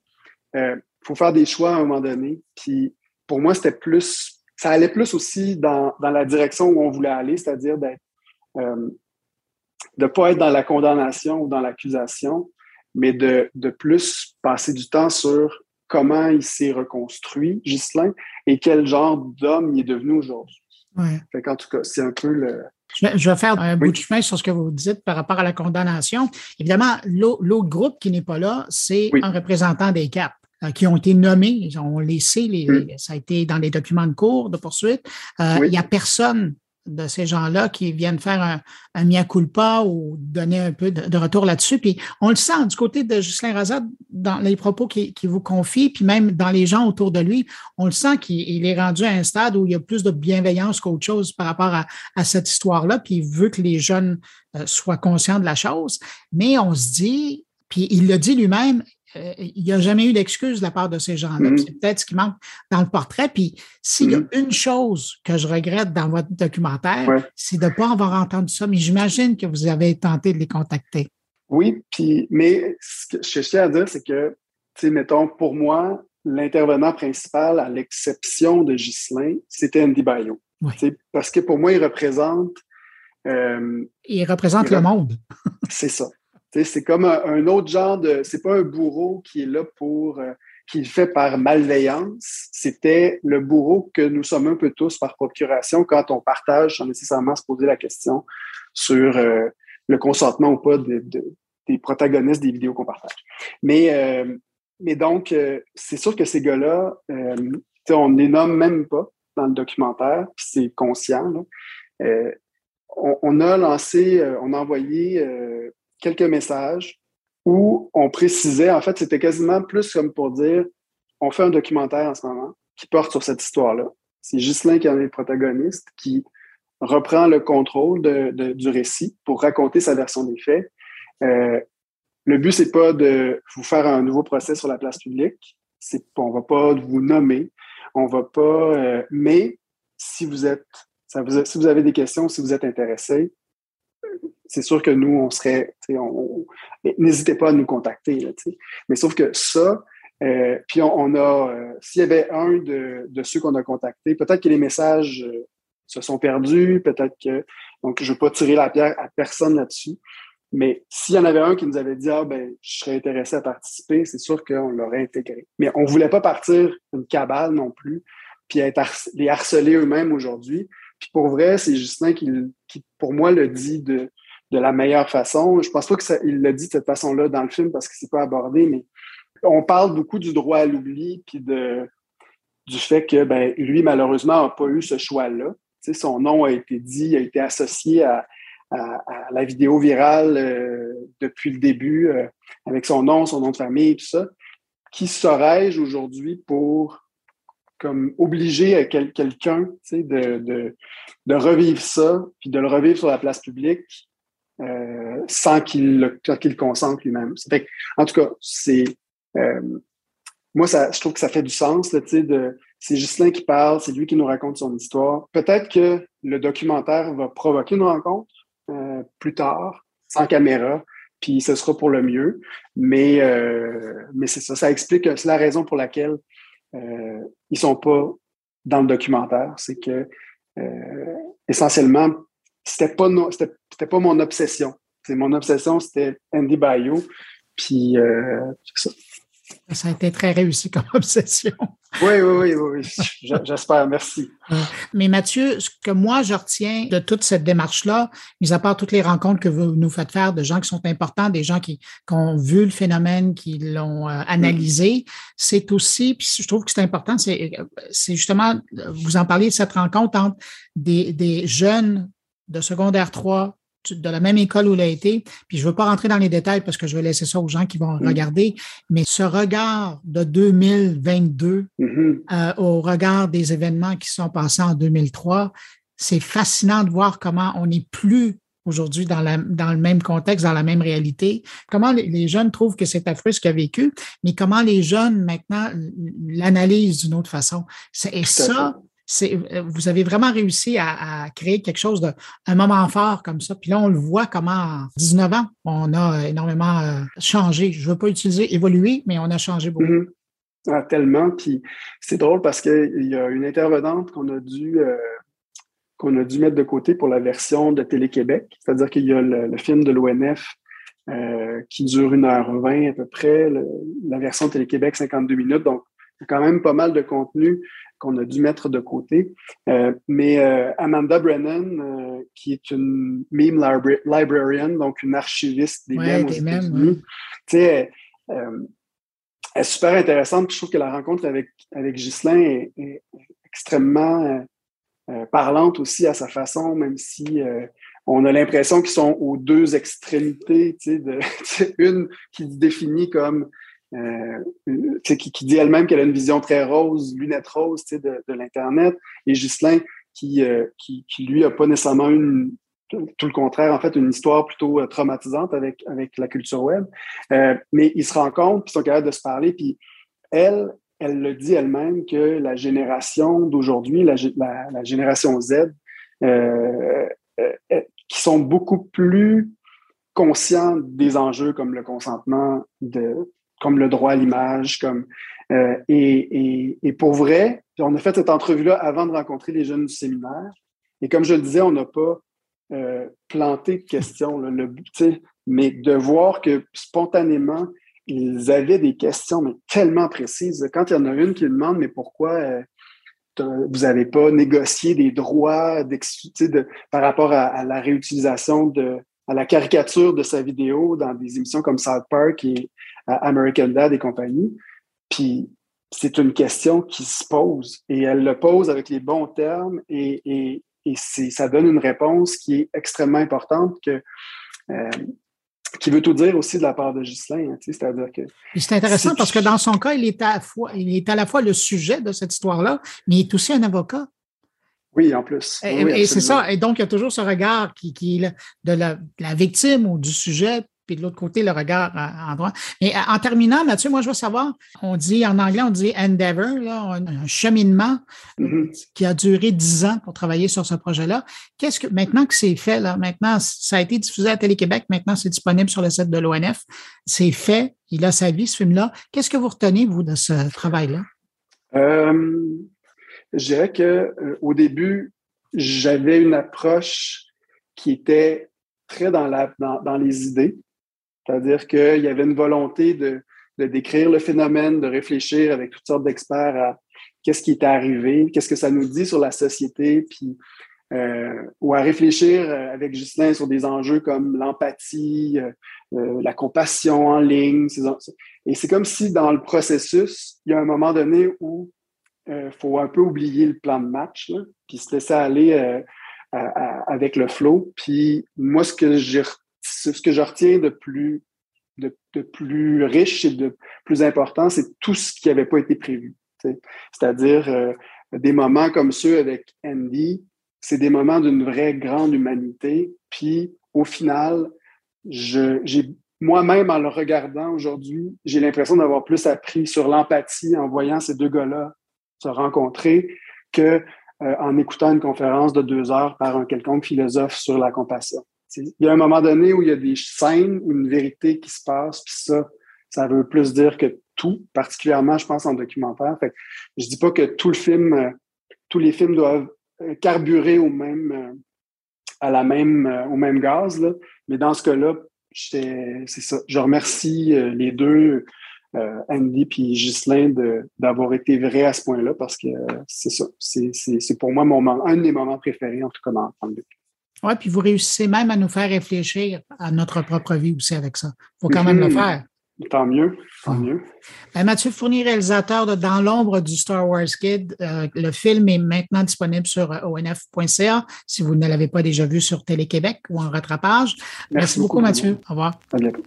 faut faire des choix à un moment donné. Puis pour moi, c'était plus ça allait plus aussi dans, la direction où on voulait aller, c'est-à-dire de ne pas être dans la condamnation ou dans l'accusation, mais de, plus passer du temps sur comment il s'est reconstruit, Ghislain, et quel genre d'homme il est devenu aujourd'hui. Ouais. en tout cas, c'est un peu le. Je vais faire un bout de chemin sur ce que vous dites par rapport à la condamnation. Évidemment, l'autre groupe qui n'est pas là, c'est un représentant des CAP. Euh, qui ont été nommés, on les sait, les, mm. ça a été dans les documents de cours de poursuite. Euh, il n'y a personne de ces gens-là qui viennent faire un, un culpa ou donner un peu de, retour là-dessus. Puis on le sent du côté de Justin Razat dans les propos qu'il vous confie, puis même dans les gens autour de lui, on le sent qu'il est rendu à un stade où il y a plus de bienveillance qu'autre chose par rapport à, à cette histoire-là, puis il veut que les jeunes euh, soient conscients de la chose. Mais on se dit, puis il le dit lui-même, euh, il n'y a jamais eu d'excuse de la part de ces gens-là. Mm-hmm. C'est peut-être ce qui manque dans le portrait. Puis s'il y a mm-hmm. une chose que je regrette dans votre documentaire, c'est de ne pas avoir entendu ça. Mais j'imagine que vous avez tenté de les contacter. Oui, puis, mais ce que je tiens à dire, c'est que, tu sais, mettons, pour moi, l'intervenant principal, à l'exception de Ghislain, c'était Andy Bayo. Parce que pour moi, il représente. Euh, il représente le monde. c'est ça. C'est comme un, autre genre de. C'est pas un bourreau qui est là pour. Euh, qui le fait par malveillance. C'était le bourreau que nous sommes un peu tous par procuration quand on partage sans nécessairement se poser la question sur euh, le consentement ou pas des protagonistes des vidéos qu'on partage. Mais, euh, mais donc, c'est sûr que ces gars-là, on ne les nomme même pas dans le documentaire, puis c'est conscient. On, on, a lancé, on a envoyé quelques messages où on précisait, en fait, c'était quasiment plus comme pour dire on fait un documentaire en ce moment qui porte sur cette histoire-là. C'est Ghislain qui en est le protagoniste, qui reprend le contrôle de, du récit pour raconter sa version des faits. Euh, le but, c'est pas de vous faire un nouveau procès sur la place publique. C'est, on va pas vous nommer. On va pas. Euh, mais si vous êtes, si vous avez des questions, si vous êtes intéressé, c'est sûr que nous, on serait, n'hésitez pas à nous contacter. Mais sauf que ça, euh, puis on, a, euh, s'il y avait un de, ceux qu'on a contactés, peut-être que les messages euh, se sont perdus, peut-être que, donc je ne veux pas tirer la pierre à personne là-dessus, mais s'il y en avait un qui nous avait dit, ah ben, je serais intéressé à participer, c'est sûr qu'on l'aurait intégré. Mais on ne voulait pas partir une cabale non plus, puis être les harceler eux-mêmes aujourd'hui. Puis pour vrai, c'est Justin qui, qui, pour moi, le dit de, de la meilleure façon. Je pense pas qu'il l'a dit de cette façon-là dans le film parce que c'est pas abordé, mais on parle beaucoup du droit à l'oubli puis du fait que ben, lui, malheureusement, n'a pas eu ce choix-là. son nom a été dit, a été associé à, la vidéo virale euh, depuis le début, euh, avec son nom, son nom de famille, tout ça. Qui serais-je aujourd'hui pour comme obliger quelqu'un de, de, de, revivre ça, puis de le revivre sur la place publique? Euh, sans qu'il le consente lui-même. En tout cas, c'est euh, moi, ça, je trouve que ça fait du sens. Là, de, c'est Ghislain qui parle, c'est lui qui nous raconte son histoire. Peut-être que le documentaire va provoquer une rencontre euh, plus tard, sans caméra, puis ce sera pour le mieux. Mais, mais c'est ça, ça explique, c'est la raison pour laquelle euh, ils sont pas dans le documentaire. C'est que essentiellement, c'était pas, c'était, pas mon obsession. C'est mon obsession, c'était Andy Bayou. Puis, euh, ça. Ça a été très réussi comme obsession. Oui, oui, oui, oui. J'espère. Merci. Mais Mathieu, ce que moi, je retiens de toute cette démarche-là, mis à part toutes les rencontres que vous nous faites faire de gens qui sont importants, des gens qui, ont vu le phénomène, qui l'ont euh, analysé, c'est aussi, puis je trouve que c'est important, c'est justement, vous en parliez de cette rencontre entre des, des jeunes de secondaire 3 de la même école où il a été. Puis je ne veux pas rentrer dans les détails parce que je vais laisser ça aux gens qui vont mm. regarder. Mais ce regard de 2022 mm-hmm. euh, au regard des événements qui sont passés en 2003, c'est fascinant de voir comment on n'est plus aujourd'hui dans, dans le même contexte, dans la même réalité. Comment les, jeunes trouvent que c'est affreux ce qu'il a vécu, mais comment les jeunes maintenant l'analysent d'une autre façon. Et ça, vous avez vraiment réussi à, créer quelque chose de un moment fort comme ça. Puis là, on le voit comment en 19 ans, on a énormément euh, changé. Je ne veux pas utiliser évoluer, mais on a changé beaucoup. Mm-hmm. Ah, tellement. Puis c'est drôle parce qu'il y a une intervenante qu'on a dû euh, qu'on a dû mettre de côté pour la version de Télé-Québec. C'est-à-dire qu'il y a le, film de l'ONF qui dure 1h20 à peu près, la version Télé-Québec 52 minutes. Donc, il y a quand même pas mal de contenu qu'on a dû mettre de côté. Euh, mais euh, Amanda Brennan, euh, qui est une meme librarian, donc une archiviste des ouais, mèmes tu sais, elle est super intéressante. Je trouve que la rencontre avec, avec Ghislain est, extrêmement parlante aussi à sa façon, même si on a l'impression qu'ils sont aux deux extrémités, tu sais, de, une qui se définit comme euh, qui, qui, dit elle-même qu'elle a une vision très rose, lunettes roses de, l'Internet, et Ghislain qui, euh, qui, qui, lui, a pas nécessairement une, tout le contraire, en fait, une histoire plutôt euh, traumatisante avec, avec la culture web. Euh, mais ils se rencontrent, puis ils sont capables de se parler, puis elle, elle le dit elle-même que la génération d'aujourd'hui, la, génération Z, euh, qui sont beaucoup plus conscients des enjeux comme le consentement, de, comme le droit à l'image, comme euh, et, et, pour vrai, on a fait cette entrevue-là avant de rencontrer les jeunes du séminaire. Et comme je le disais, on n'a pas euh, planté de questions, mais de voir que spontanément, ils avaient des questions mais tellement précises. Quand il y en a une qui demande mais pourquoi euh, vous n'avez pas négocié des droits de, par rapport à, la réutilisation de à la caricature de sa vidéo dans des émissions comme South Park et American Dad et compagnie. Puis c'est une question qui se pose et elle le pose avec les bons termes et, et, et ça donne une réponse qui est extrêmement importante que euh, qui veut tout dire aussi de la part de Ghislain. Hein, c'est-à-dire que. C'est intéressant parce que dans son cas, il est, à la fois, il est à la fois le sujet de cette histoire-là, mais il est aussi un avocat. Oui, en plus. et, c'est ça. Et donc, il y a toujours ce regard qui, qui est de la, la, victime ou du sujet puis de l'autre côté, le regard en droit. Mais euh, en terminant, Mathieu, moi, je veux savoir, on dit en anglais, on dit endeavor, là, un cheminement mm-hmm. qui a duré dix ans pour travailler sur ce projet-là. Qu'est-ce que, maintenant que c'est fait, là, maintenant, ça a été diffusé à Télé-Québec, maintenant c'est disponible sur le site de l'ONF, c'est fait, il a sa vie, ce film-là. Qu'est-ce que vous retenez, vous, de ce travail-là? Euh, je dirais que euh, au début, j'avais une approche qui était très dans, les idées. C'est-à-dire qu'il y avait une volonté de, décrire le phénomène, de réfléchir avec toutes sortes d'experts à qu'est-ce qui est arrivé, qu'est-ce que ça nous dit sur la société, puis euh, ou à réfléchir euh, avec Justin sur des enjeux comme l'empathie, la compassion en ligne. Et c'est comme si dans le processus, il y a un moment donné où il faut un peu oublier le plan de match, puis se laisser aller avec le flow. Puis moi, ce que j'ai ce que je retiens de plus, riche et de plus important, c'est tout ce qui n'avait pas été prévu. C'est-à-dire euh, des moments comme ceux avec Andy, c'est des moments d'une vraie grande humanité. Puis au final, moi-même en le regardant aujourd'hui, j'ai l'impression d'avoir plus appris sur l'empathie en voyant ces deux gars-là se rencontrer que euh, en écoutant une conférence de deux heures par un quelconque philosophe sur la compassion. Il y a un moment donné où il y a des scènes ou une vérité qui se passe, puis ça, ça veut plus dire que tout, particulièrement, je pense, en documentaire. Fait je dis pas que tout le film, euh, tous les films doivent euh, carburer au même, à la même, au même gaz, là. mais dans ce cas-là, c'est ça. Je remercie les deux Andy puis Ghislain d'avoir été vrai à ce point-là parce que c'est ça. C'est pour moi mon un de mes moments préférés, en tout cas dans, le Oui, puis vous réussissez même à nous faire réfléchir à notre propre vie aussi avec ça. Il faut quand même le mhm. faire. Tant mieux, tant ah. mieux. Ben, Mathieu Fournier, réalisateur de Dans l'ombre du Star Wars Kid, euh, le film est maintenant disponible sur euh, onf.ca si vous ne l'avez pas déjà vu sur Télé-Québec ou en rattrapage. Merci, beaucoup, Mathieu. Au revoir. À bientôt.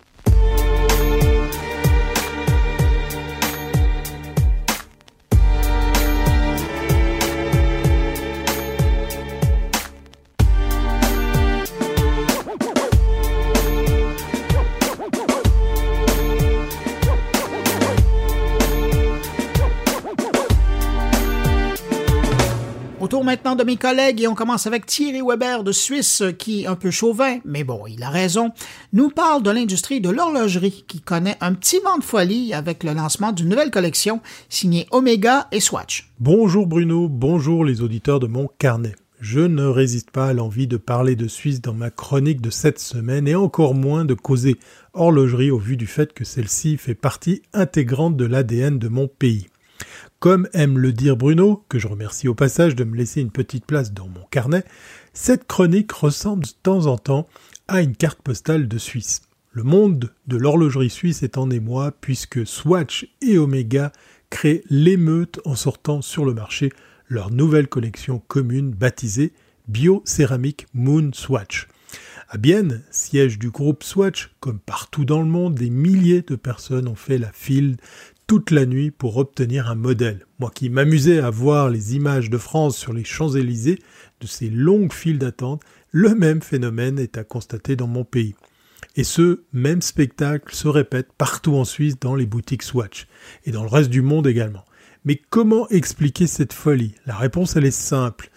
Maintenant de mes collègues et on commence avec Thierry Weber de Suisse qui, un peu chauvin, mais bon, il a raison, nous parle de l'industrie de l'horlogerie qui connaît un petit vent de folie avec le lancement d'une nouvelle collection signée Omega et Swatch. Bonjour Bruno, bonjour les auditeurs de mon carnet. Je ne résiste pas à l'envie de parler de Suisse dans ma chronique de cette semaine et encore moins de causer horlogerie au vu du fait que celle-ci fait partie intégrante de l'ADN de mon pays. Comme aime le dire Bruno, que je remercie au passage de me laisser une petite place dans mon carnet, cette chronique ressemble de temps en temps à une carte postale de Suisse. Le monde de l'horlogerie suisse est en émoi puisque Swatch et Omega créent l'émeute en sortant sur le marché leur nouvelle collection commune baptisée Bio Céramique Moon Swatch. À Bienne, siège du groupe Swatch, comme partout dans le monde, des milliers de personnes ont fait la file toute la nuit pour obtenir un modèle. Moi qui m'amusais à voir les images de France sur les Champs-Élysées, de ces longues files d'attente, le même phénomène est à constater dans mon pays. Et ce même spectacle se répète partout en Suisse dans les boutiques Swatch, et dans le reste du monde également. Mais comment expliquer cette folie? La réponse elle est simple.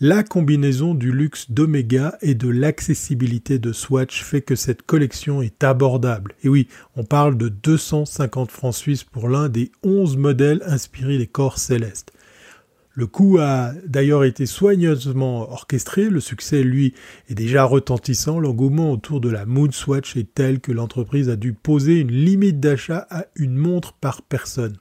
La combinaison du luxe d'Omega et de l'accessibilité de Swatch fait que cette collection est abordable. Et oui, on parle de 250 francs suisses pour l'un des 11 modèles inspirés des corps célestes. Le coup a d'ailleurs été soigneusement orchestré, le succès lui est déjà retentissant, l'engouement autour de la Moon Swatch est tel que l'entreprise a dû poser une limite d'achat à une montre par personne.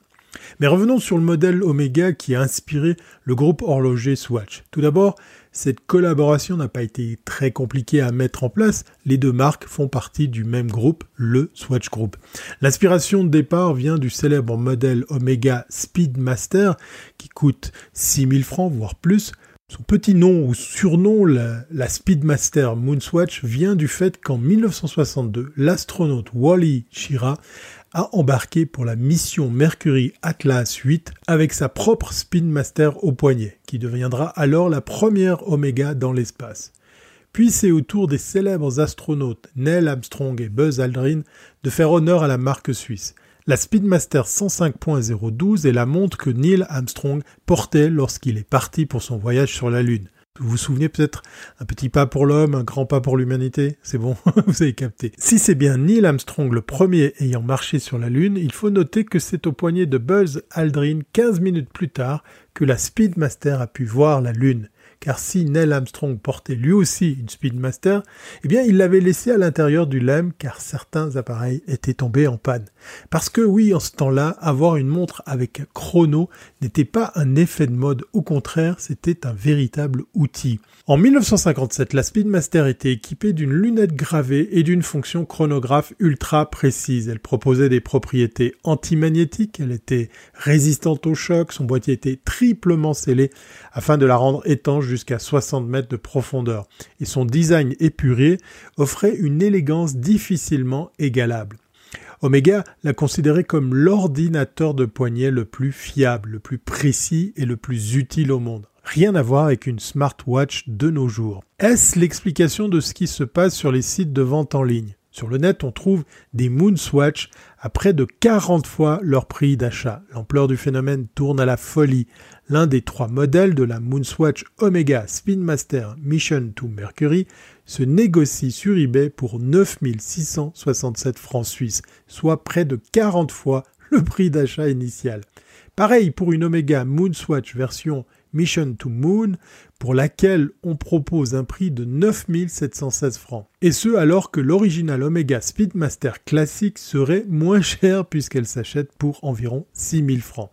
Mais revenons sur le modèle Omega qui a inspiré le groupe horloger Swatch. Tout d'abord, cette collaboration n'a pas été très compliquée à mettre en place. Les deux marques font partie du même groupe, le Swatch Group. L'inspiration de départ vient du célèbre modèle Omega Speedmaster qui coûte 6000 francs, voire plus. Son petit nom ou surnom, la, Speedmaster Moonswatch, vient du fait qu'en 1962, l'astronaute Wally Schirra a embarqué pour la mission Mercury Atlas 8 avec sa propre Spinmaster au poignet, qui deviendra alors la première Omega dans l'espace. Puis c'est au tour des célèbres astronautes Neil Armstrong et Buzz Aldrin de faire honneur à la marque suisse. La Speedmaster 105.012 est la montre que Neil Armstrong portait lorsqu'il est parti pour son voyage sur la Lune. Vous vous souvenez peut-être un petit pas pour l'homme, un grand pas pour l'humanité C'est bon, vous avez capté. Si c'est bien Neil Armstrong le premier ayant marché sur la Lune, il faut noter que c'est au poignet de Buzz Aldrin 15 minutes plus tard que la Speedmaster a pu voir la Lune car si Neil Armstrong portait lui aussi une Speedmaster, eh bien il l'avait laissé à l'intérieur du LEM car certains appareils étaient tombés en panne. Parce que oui, en ce temps-là, avoir une montre avec chrono n'était pas un effet de mode, au contraire, c'était un véritable outil. En 1957, la Speedmaster était équipée d'une lunette gravée et d'une fonction chronographe ultra précise. Elle proposait des propriétés antimagnétiques, elle était résistante au choc, son boîtier était triplement scellé afin de la rendre étanche jusqu'à 60 mètres de profondeur. Et son design épuré offrait une élégance difficilement égalable. Omega l'a considéré comme l'ordinateur de poignet le plus fiable, le plus précis et le plus utile au monde. Rien à voir avec une smartwatch de nos jours. Est-ce l'explication de ce qui se passe sur les sites de vente en ligne? Sur le net, on trouve des Moonswatch à près de 40 fois leur prix d'achat. L'ampleur du phénomène tourne à la folie. L'un des trois modèles de la Moonswatch Omega Spinmaster Mission to Mercury se négocie sur eBay pour 9667 francs suisses, soit près de 40 fois le prix d'achat initial. Pareil pour une Omega Moonswatch version Mission to Moon, pour laquelle on propose un prix de 9716 francs. Et ce alors que l'original Omega Speedmaster classique serait moins cher puisqu'elle s'achète pour environ 6000 francs.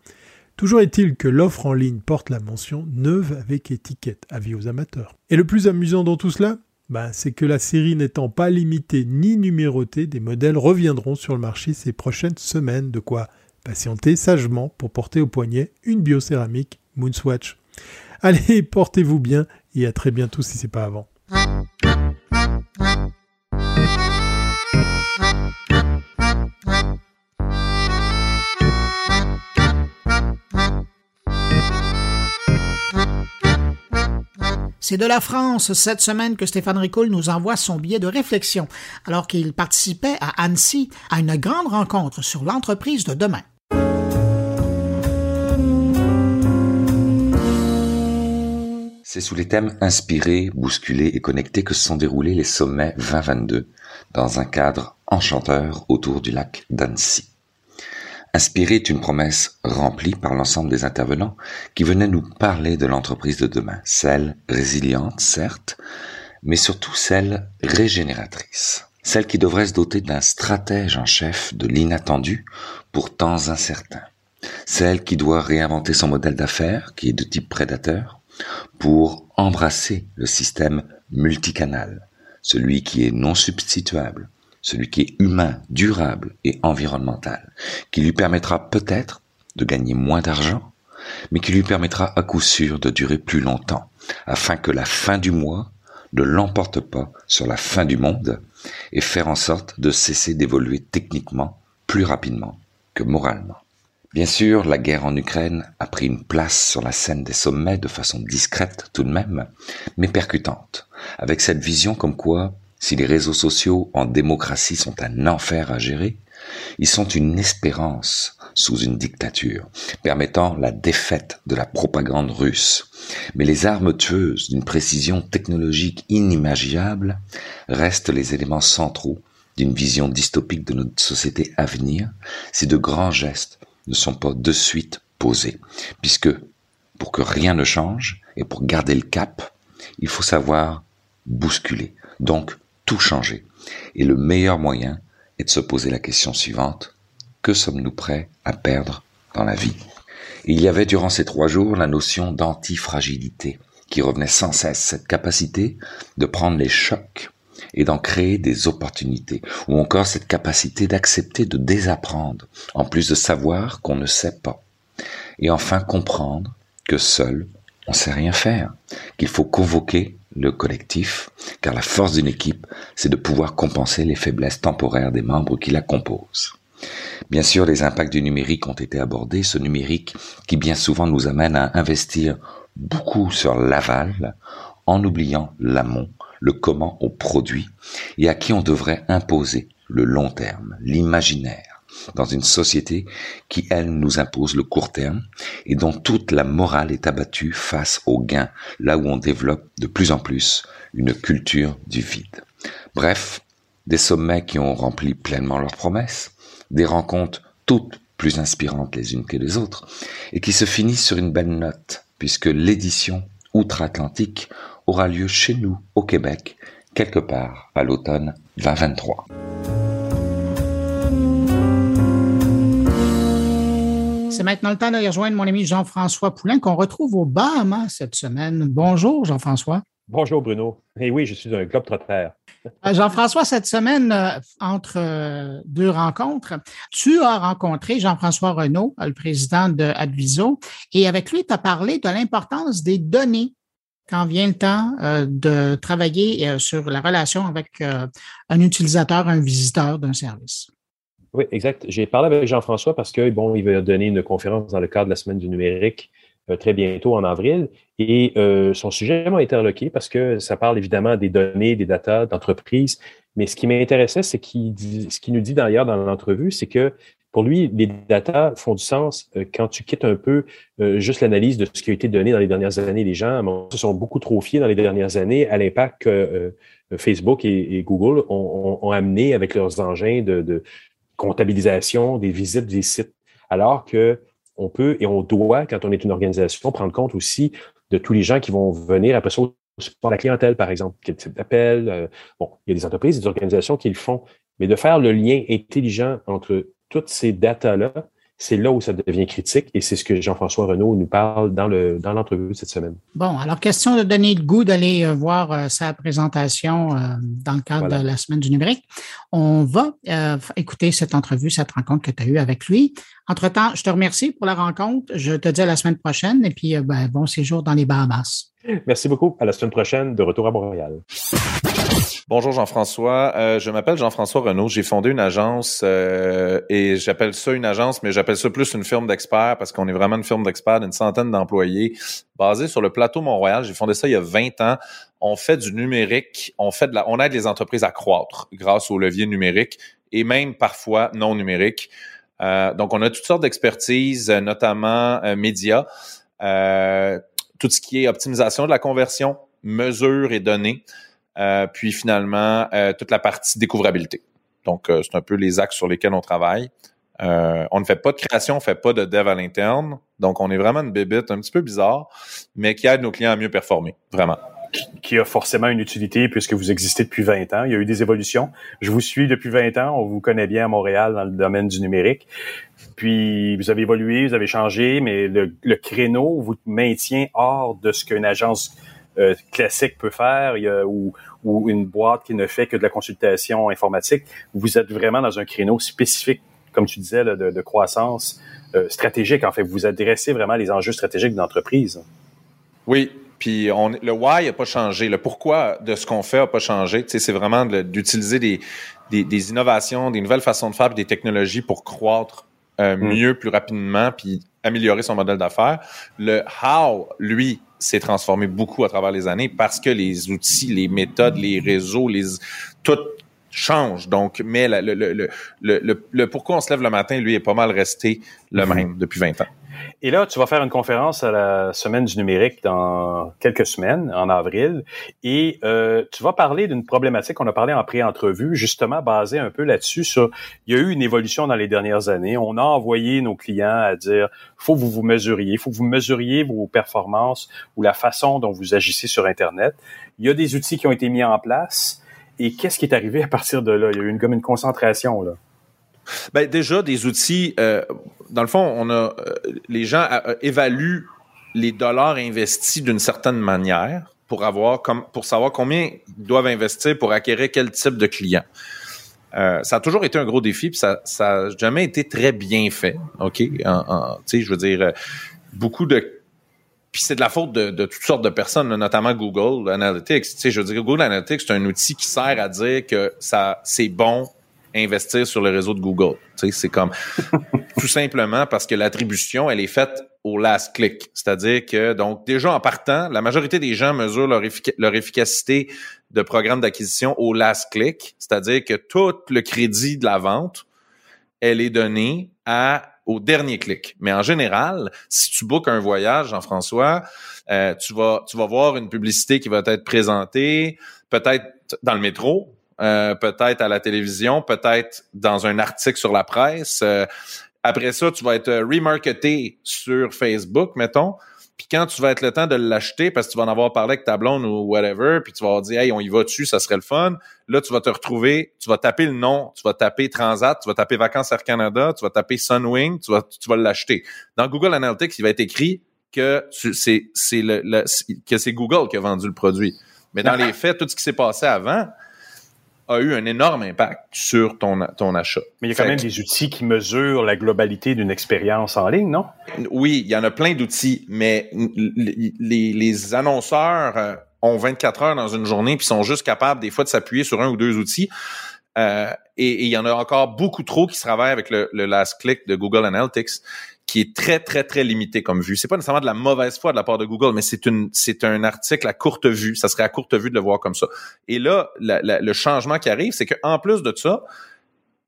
Toujours est-il que l'offre en ligne porte la mention neuve avec étiquette, avis aux amateurs. Et le plus amusant dans tout cela ben, c'est que la série n'étant pas limitée ni numérotée, des modèles reviendront sur le marché ces prochaines semaines, de quoi patienter sagement pour porter au poignet une biocéramique Moonswatch. Allez, portez-vous bien et à très bientôt si c'est pas avant. C'est de la France cette semaine que Stéphane Ricoul nous envoie son billet de réflexion, alors qu'il participait à Annecy à une grande rencontre sur l'entreprise de demain. C'est sous les thèmes inspirés, bousculés et connectés que se sont déroulés les sommets 2022 dans un cadre enchanteur autour du lac d'Annecy. Inspiré est une promesse remplie par l'ensemble des intervenants qui venaient nous parler de l'entreprise de demain, celle résiliente, certes, mais surtout celle régénératrice, celle qui devrait se doter d'un stratège en chef de l'inattendu pour temps incertains, celle qui doit réinventer son modèle d'affaires, qui est de type prédateur, pour embrasser le système multicanal, celui qui est non substituable, celui qui est humain, durable et environnemental, qui lui permettra peut-être de gagner moins d'argent, mais qui lui permettra à coup sûr de durer plus longtemps, afin que la fin du mois ne l'emporte pas sur la fin du monde et faire en sorte de cesser d'évoluer techniquement plus rapidement que moralement. Bien sûr, la guerre en Ukraine a pris une place sur la scène des sommets de façon discrète tout de même, mais percutante, avec cette vision comme quoi si les réseaux sociaux en démocratie sont un enfer à gérer, ils sont une espérance sous une dictature, permettant la défaite de la propagande russe. Mais les armes tueuses d'une précision technologique inimaginable restent les éléments centraux d'une vision dystopique de notre société à venir si de grands gestes ne sont pas de suite posés. Puisque pour que rien ne change et pour garder le cap, il faut savoir bousculer. Donc, tout changer. Et le meilleur moyen est de se poser la question suivante. Que sommes-nous prêts à perdre dans la vie? Il y avait durant ces trois jours la notion d'antifragilité qui revenait sans cesse, cette capacité de prendre les chocs et d'en créer des opportunités, ou encore cette capacité d'accepter de désapprendre, en plus de savoir qu'on ne sait pas, et enfin comprendre que seul, on sait rien faire, qu'il faut convoquer le collectif, car la force d'une équipe, c'est de pouvoir compenser les faiblesses temporaires des membres qui la composent. Bien sûr, les impacts du numérique ont été abordés, ce numérique qui bien souvent nous amène à investir beaucoup sur l'aval, en oubliant l'amont, le comment on produit, et à qui on devrait imposer le long terme, l'imaginaire dans une société qui, elle, nous impose le court terme et dont toute la morale est abattue face au gain, là où on développe de plus en plus une culture du vide. Bref, des sommets qui ont rempli pleinement leurs promesses, des rencontres toutes plus inspirantes les unes que les autres, et qui se finissent sur une belle note, puisque l'édition outre-Atlantique aura lieu chez nous, au Québec, quelque part à l'automne 2023. C'est maintenant le temps d'aller rejoindre mon ami Jean-François Poulain qu'on retrouve au Bahamas cette semaine. Bonjour Jean-François. Bonjour Bruno. Et eh oui, je suis un globe trotter. Euh, Jean-François, cette semaine, euh, entre euh, deux rencontres, tu as rencontré Jean-François Renault, le président de Adviso, et avec lui, tu as parlé de l'importance des données quand vient le temps de travailler sur la relation avec un utilisateur, un visiteur d'un service. Oui, exact. J'ai parlé avec Jean-François parce que, bon, il va donner une conférence dans le cadre de la semaine du numérique euh, très bientôt en avril. Et euh, son sujet m'a interloqué parce que ça parle évidemment des données, des datas d'entreprise. Mais ce qui m'intéressait, c'est ce qu'il nous dit d'ailleurs dans l'entrevue, c'est que pour lui, les datas font du sens euh, quand tu quittes un peu juste l'analyse de ce qui a été donné dans les dernières années. Les gens se sont beaucoup trop fiés dans les dernières années à l'impact que Facebook et, Google ont, amené avec leurs engins de, comptabilisation des visites des sites. Alors que on peut et on doit, quand on est une organisation, prendre compte aussi de tous les gens qui vont venir après ça support la clientèle, par exemple, quel type d'appel. Euh, bon, il y a des entreprises, des organisations qui le font, mais de faire le lien intelligent entre toutes ces datas-là, c'est là où ça devient critique et c'est ce que Jean-François Renaud nous parle dans le dans l'entrevue cette semaine. Bon, alors question de donner le goût d'aller euh, voir euh, sa présentation dans le cadre de la semaine du numérique. On va écouter cette entrevue, cette rencontre que tu as eue avec lui. Entre-temps, je te remercie pour la rencontre. Je te dis à la semaine prochaine et puis ben, bon séjour dans les Bahamas. Merci beaucoup. À la semaine prochaine, de retour à Montréal. Bonjour Jean-François. Euh, je m'appelle Jean-François Renaud. J'ai fondé une agence euh, et j'appelle ça une agence, mais j'appelle ça plus une firme d'experts parce qu'on est vraiment une firme d'experts d'une centaine d'employés basée sur le plateau Mont-Royal. J'ai fondé ça il y a 20 ans. On fait du numérique, on fait on aide les entreprises à croître grâce au levier numérique et même parfois non numérique. Euh, donc on a toutes sortes d'expertises, notamment médias. Euh, tout ce qui est optimisation de la conversion, mesure et données, euh, puis finalement euh, toute la partie découvrabilité. Donc, euh, c'est un peu les axes sur lesquels on travaille. on ne fait pas de création, on fait pas de dev à l'interne. Donc, on est vraiment une bébite un petit peu bizarre, mais qui aide nos clients à mieux performer, vraiment qui a forcément une utilité puisque vous existez depuis 20 ans. Il y a eu des évolutions. Je vous suis depuis 20 ans. On vous connaît bien à Montréal dans le domaine du numérique. Puis vous avez évolué, vous avez changé, mais le, créneau vous maintient hors de ce qu'une agence euh, classique peut faire ou, une boîte qui ne fait que de la consultation informatique. Vous êtes vraiment dans un créneau spécifique, comme tu disais, de, croissance euh, stratégique. En fait, vous adressez vraiment les enjeux stratégiques de l'entreprise. Oui, puis on, le why n'a pas changé. Le pourquoi de ce qu'on fait n'a pas changé. Tu sais, c'est vraiment d'utiliser des, des, des, innovations, des nouvelles façons de faire, des technologies pour croître euh, mm. mieux, plus rapidement, puis améliorer son modèle d'affaires. Le how, lui, s'est transformé beaucoup à travers les années parce que les outils, les méthodes, les réseaux, les tout change. Donc, mais le, le, le, le, pourquoi on se lève le matin, lui, est pas mal resté le mm-hmm. même depuis 20 ans. Et là, tu vas faire une conférence à la Semaine du numérique dans quelques semaines, en avril, et euh, tu vas parler d'une problématique qu'on a parlé en pré-entrevue, justement basée un peu là-dessus. Sur, il y a eu une évolution dans les dernières années. On a envoyé nos clients à dire, faut que vous vous mesuriez, faut que vous mesuriez vos performances ou la façon dont vous agissez sur Internet. Il y a des outils qui ont été mis en place. Et qu'est-ce qui est arrivé à partir de là? Il y a eu une, comme une concentration, là. Ben, déjà, des outils, euh, dans le fond, on a euh, les gens euh, évaluent les dollars investis d'une certaine manière pour avoir comme pour savoir combien ils doivent investir pour acquérir quel type de client. ça a toujours été un gros défi, puis ça, ça a jamais été très bien fait. OK? Tu je veux dire, beaucoup de puis c'est de la faute de, de, toutes sortes de personnes, notamment Google Analytics. Tu sais, je veux dire, Google Analytics, c'est un outil qui sert à dire que ça c'est bon investir sur le réseau de Google. C'est comme tout simplement parce que l'attribution, elle est faite au last click. C'est-à-dire que, donc, déjà en partant, la majorité des gens mesurent leur, leur efficacité de programme d'acquisition au last click. C'est-à-dire que tout le crédit de la vente, elle est donnée à au dernier clic. Mais en général, si tu bookes un voyage, Jean-François, euh, tu vas tu vas voir une publicité qui va être présentée, peut-être dans le métro, euh, peut-être à la télévision, peut-être dans un article sur la presse. Euh, après ça, tu vas être remarketé sur Facebook, mettons. Puis quand tu vas être le temps de l'acheter, parce que tu vas en avoir parlé avec ta blonde ou whatever, puis tu vas dire, hey, on y va dessus, ça serait le fun. Là, tu vas te retrouver, tu vas taper le nom, tu vas taper Transat, tu vas taper Vacances Air Canada, tu vas taper Sunwing, tu vas, tu vas l'acheter. Dans Google Analytics, il va être écrit que c'est, c'est le, que c'est Google qui a vendu le produit. Mais dans les faits, tout ce qui s'est passé avant, a eu un énorme impact sur ton, ton achat. Mais il y a quand même des outils qui mesurent la globalité d'une expérience en ligne, non? Oui, il y en a plein d'outils, mais les, les annonceurs euh, ont 24 heures dans une journée puis sont juste capables des fois de s'appuyer sur un ou deux outils. Euh, et, il y en a encore beaucoup trop qui travaillent avec le, last click de Google Analytics qui est très, très, très limité comme vue. C'est pas nécessairement de la mauvaise foi de la part de Google, mais c'est une, c'est un article à courte vue. Ça serait à courte vue de le voir comme ça. Et là, le changement qui arrive, c'est qu'en plus de ça,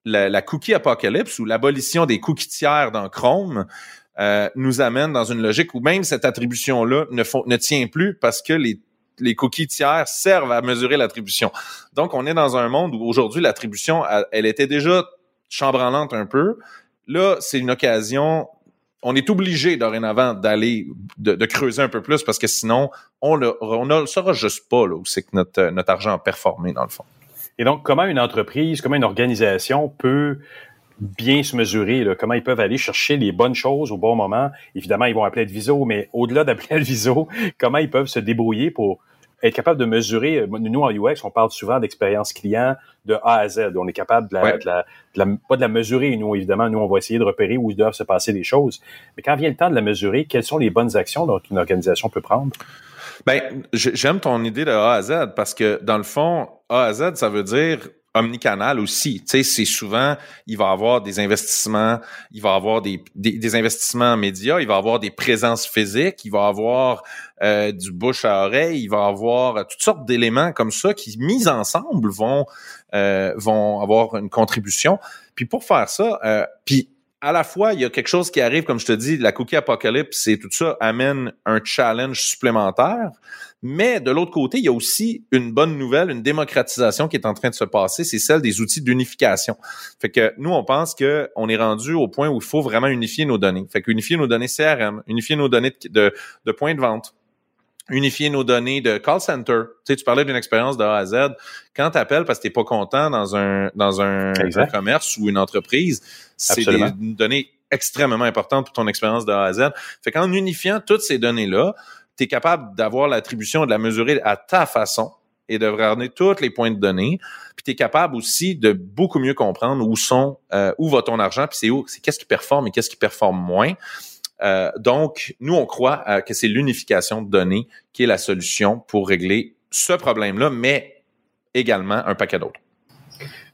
la, cookie apocalypse ou l'abolition des cookies tiers dans Chrome euh, nous amène dans une logique où même cette attribution-là ne, ne tient plus parce que les les cookies tiers servent à mesurer l'attribution. Donc, on est dans un monde où aujourd'hui, l'attribution, elle était déjà chambranlante un peu. Là, c'est une occasion on est obligé dorénavant d'aller de, creuser un peu plus parce que sinon on ne on saura juste pas où c'est que notre, notre argent a performé dans le fond. Et donc, comment une entreprise, comment une organisation peut bien se mesurer, là, comment ils peuvent aller chercher les bonnes choses au bon moment. Évidemment, ils vont appeler Adviso, mais au-delà d'appeler Adviso, comment ils peuvent se débrouiller pour être capable de mesurer. Nous, en UX, on parle souvent d'expérience client de A à Z. On est capable de la, de la, pas de la mesurer. Nous, évidemment, nous, on va essayer de repérer où doivent se passer les choses. Mais quand vient le temps de la mesurer, quelles sont les bonnes actions dont une organisation peut prendre? Ben, j'aime ton idée de A à Z parce que, dans le fond, A à Z, ça veut dire omnicanal aussi. Tu sais, c'est souvent, il va avoir des investissements, il va avoir des, des, investissements médias, il va avoir des présences physiques, il va avoir euh, du bouche à oreille, il va avoir toutes sortes d'éléments comme ça qui, mis ensemble, vont euh, vont avoir une contribution. Puis pour faire ça, euh, puis à la fois, il y a quelque chose qui arrive, comme je te dis, la cookie apocalypse et tout ça amène un challenge supplémentaire. Mais de l'autre côté, il y a aussi une bonne nouvelle, une démocratisation qui est en train de se passer, c'est celle des outils d'unification. Fait que nous, on pense que on est rendu au point où il faut vraiment unifier nos données. Fait qu'unifier nos données CRM, unifier nos données de, de, points de vente, unifier nos données de call center. Tu sais, tu parlais d'une expérience de A à Z. Quand tu appelles parce que tu n'es pas content dans un dans un, commerce ou une entreprise, c'est des données extrêmement importantes pour ton expérience de A à Z. Fait qu'en unifiant toutes ces données-là, tu es capable d'avoir l'attribution, de la mesurer à ta façon et de regarder tous les points de données. Puis tu es capable aussi de beaucoup mieux comprendre où sont, euh, où va ton argent, puis c'est où, c'est qu'est-ce qui performe et qu'est-ce qui performe moins. Euh, donc, nous, on croit euh, que c'est l'unification de données qui est la solution pour régler ce problème-là, mais également un paquet d'autres.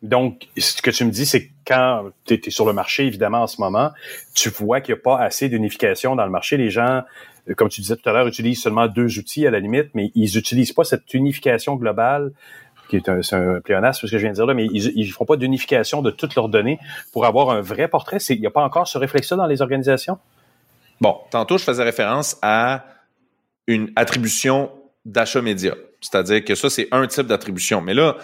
Donc, ce que tu me dis, c'est que quand tu es, sur le marché, évidemment, en ce moment, tu vois qu'il n'y a pas assez d'unification dans le marché. Les gens comme tu disais tout à l'heure, utilisent seulement deux outils à la limite, mais ils n'utilisent pas cette unification globale qui est un, un pléonasme, ce que je viens de dire là, mais ils ne font pas d'unification de toutes leurs données pour avoir un vrai portrait. Il n'y a pas encore ce réflexe-là dans les organisations? Bon, tantôt, je faisais référence à une attribution d'achat média. C'est-à-dire que ça, c'est un type d'attribution. Mais là,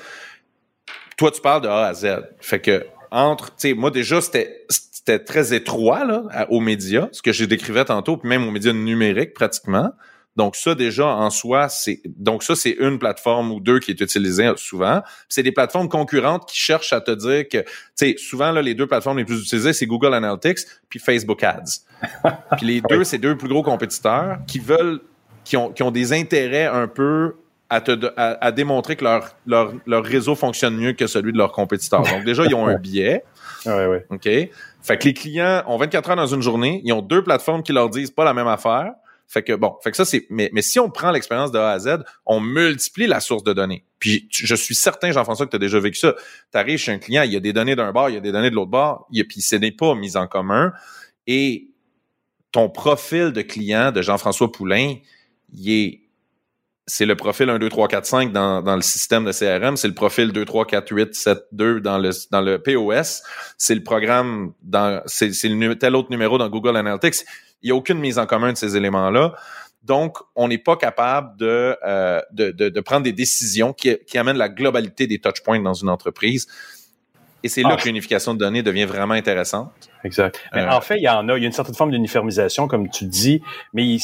toi, tu parles de A à Z. Fait que, entre, tu sais, moi, déjà, c'était c'était très étroit là, aux médias, ce que j'ai décrivais tantôt, puis même aux médias numériques pratiquement. Donc ça déjà en soi, c'est donc ça c'est une plateforme ou deux qui est utilisée souvent. C'est des plateformes concurrentes qui cherchent à te dire que tu sais souvent là les deux plateformes les plus utilisées c'est Google Analytics puis Facebook Ads. puis les deux c'est deux plus gros compétiteurs qui veulent qui ont qui ont des intérêts un peu à, te, à, démontrer que leur, leur, leur réseau fonctionne mieux que celui de leurs compétiteurs. Donc déjà ils ont un biais. Ouais, ouais. OK? Fait que les clients ont 24 heures dans une journée, ils ont deux plateformes qui leur disent pas la même affaire. Fait que bon, fait que ça c'est mais, mais si on prend l'expérience de A à Z, on multiplie la source de données. Puis je suis certain Jean-François que tu as déjà vécu ça. Tu arrives chez un client, il y a des données d'un bord, il y a des données de l'autre bord, il y a, puis ce n'est pas mis en commun et ton profil de client de Jean-François Poulain, il est c'est le profil 1, 2, 3, 4, 5 dans, dans le système de CRM, c'est le profil 2, 3, 4, 8, 7, 2 dans le, dans le POS, c'est le programme dans, c'est, c'est le, tel autre numéro dans Google Analytics. Il n'y a aucune mise en commun de ces éléments-là. Donc, on n'est pas capable de, euh, de, de, de, prendre des décisions qui, qui amènent la globalité des touchpoints dans une entreprise. Et c'est là ah. que l'unification de données devient vraiment intéressante. Exact. Mais euh, en fait, il y en a, il y a une certaine forme d'uniformisation, comme tu dis, mais il,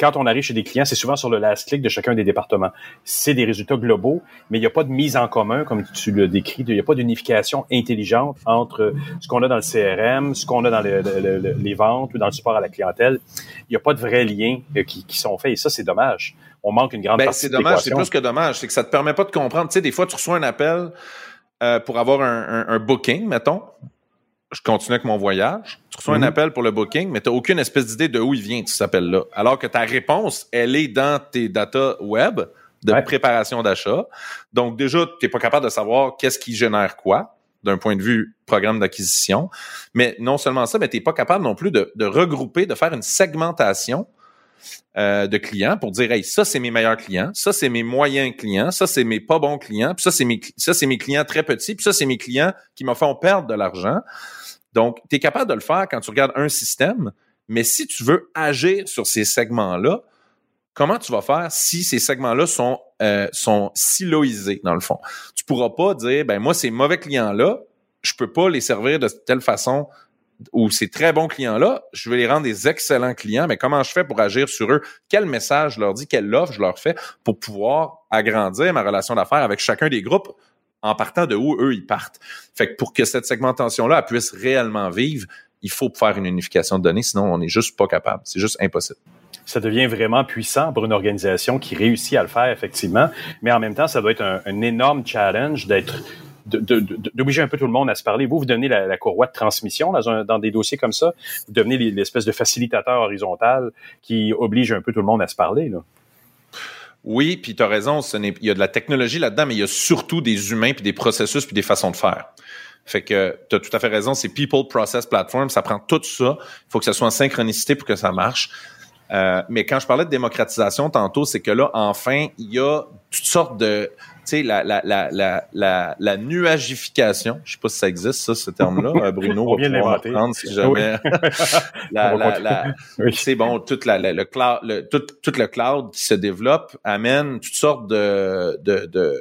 quand on arrive chez des clients, c'est souvent sur le last click de chacun des départements. C'est des résultats globaux, mais il n'y a pas de mise en commun, comme tu le décris, il n'y a pas d'unification intelligente entre ce qu'on a dans le CRM, ce qu'on a dans les ventes ou dans le support à la clientèle. Il n'y a pas de vrais liens euh, qui, sont faits, et ça, c'est dommage. On manque une grande ben, partie C'est dommage, c'est plus que dommage. C'est que ça te permet pas de comprendre. Tu sais, des fois, tu reçois un appel, euh, pour avoir un, booking, mettons, je continue avec mon voyage. Tu reçois un mhm. appel pour le booking, mais tu n'as aucune espèce d'idée de où il vient, cet appel-là. Alors que ta réponse, elle est dans tes data web de préparation d'achat. Donc, déjà, tu n'es pas capable de savoir qu'est-ce qui génère quoi d'un point de vue programme d'acquisition. Mais non seulement ça, mais tu n'es pas capable non plus de, de regrouper, de faire une segmentation euh, de clients pour dire, hey, ça, c'est mes meilleurs clients, ça, c'est mes moyens clients, ça, c'est mes pas bons clients, puis ça, c'est mes, ça, mes clients très petits, puis ça, c'est mes clients qui me font perdre de l'argent. Donc, tu es capable de le faire quand tu regardes un système, mais si tu veux agir sur ces segments-là, comment tu vas faire si ces segments-là sont, euh, sont siloisés, dans le fond? Tu pourras pas dire, ben moi, ces mauvais clients-là, je peux pas les servir de telle façon ou ces très bons clients-là, je vais les rendre des excellents clients, mais comment je fais pour agir sur eux? Quel message je leur dis, quelle offre je leur fais pour pouvoir agrandir ma relation d'affaires avec chacun des groupes en partant de où eux ils partent? Fait que pour que cette segmentation-là puisse réellement vivre, il faut faire une unification de données, sinon on n'est juste pas capable. C'est juste impossible ça devient vraiment puissant pour une organisation qui réussit à le faire effectivement, mais en même temps, ça doit être un, énorme challenge d'être d'obliger un peu tout le monde à se parler. Vous, vous devenez la, courroie de transmission dans, dans, des dossiers comme ça. Vous devenez l'espèce de facilitateur horizontal qui oblige un peu tout le monde à se parler. Là. Oui, puis tu as raison, ce il y a de la technologie là-dedans, mais il y a surtout des humains, puis des processus, puis des façons de faire. Fait que tu as tout à fait raison, c'est People Process Platform, ça prend tout ça. Il faut que ça soit en synchronicité pour que ça marche. Euh, mais quand je parlais de démocratisation tantôt, c'est que là, enfin, il y a toutes sortes de sais, la, la, la, la, la, nuagification, je sais pas si ça existe, ça, ce terme-là. Euh, Bruno va pouvoir apprendre si jamais. la, la, C'est bon, toute la, le cloud, le, tout, tout le cloud qui se développe amène toutes sortes de, de, de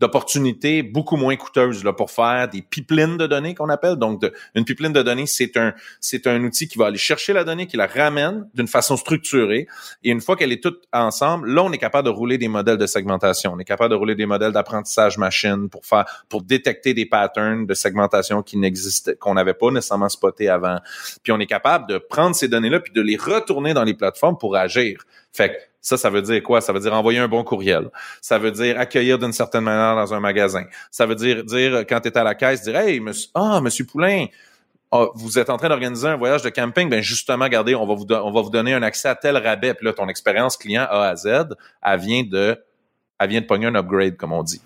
d'opportunités beaucoup moins coûteuses là, pour faire des pipelines de données qu'on appelle. Donc, une pipeline de données, c'est un, c'est un outil qui va aller chercher la donnée, qui la ramène d'une façon structurée. Et une fois qu'elle est toute ensemble, là, on est capable de rouler des modèles de segmentation. On est capable de rouler des modèles d'apprentissage machine pour faire, pour détecter des patterns de segmentation qui n'existaient, qu'on n'avait pas nécessairement spoté avant. Puis on est capable de prendre ces données-là puis de les retourner dans les plateformes pour agir. Fait que ça, ça veut dire quoi? Ça veut dire envoyer un bon courriel. Ça veut dire accueillir d'une certaine manière dans un magasin. Ça veut dire dire quand tu es à la caisse, dire Hey, monsieur, ah, monsieur Poulain, ah, vous êtes en train d'organiser un voyage de camping, ben justement, regardez, on va vous on va vous donner un accès à tel rabais. Puis là, ton expérience client A à Z, elle vient de elle vient de pogner un upgrade, comme on dit.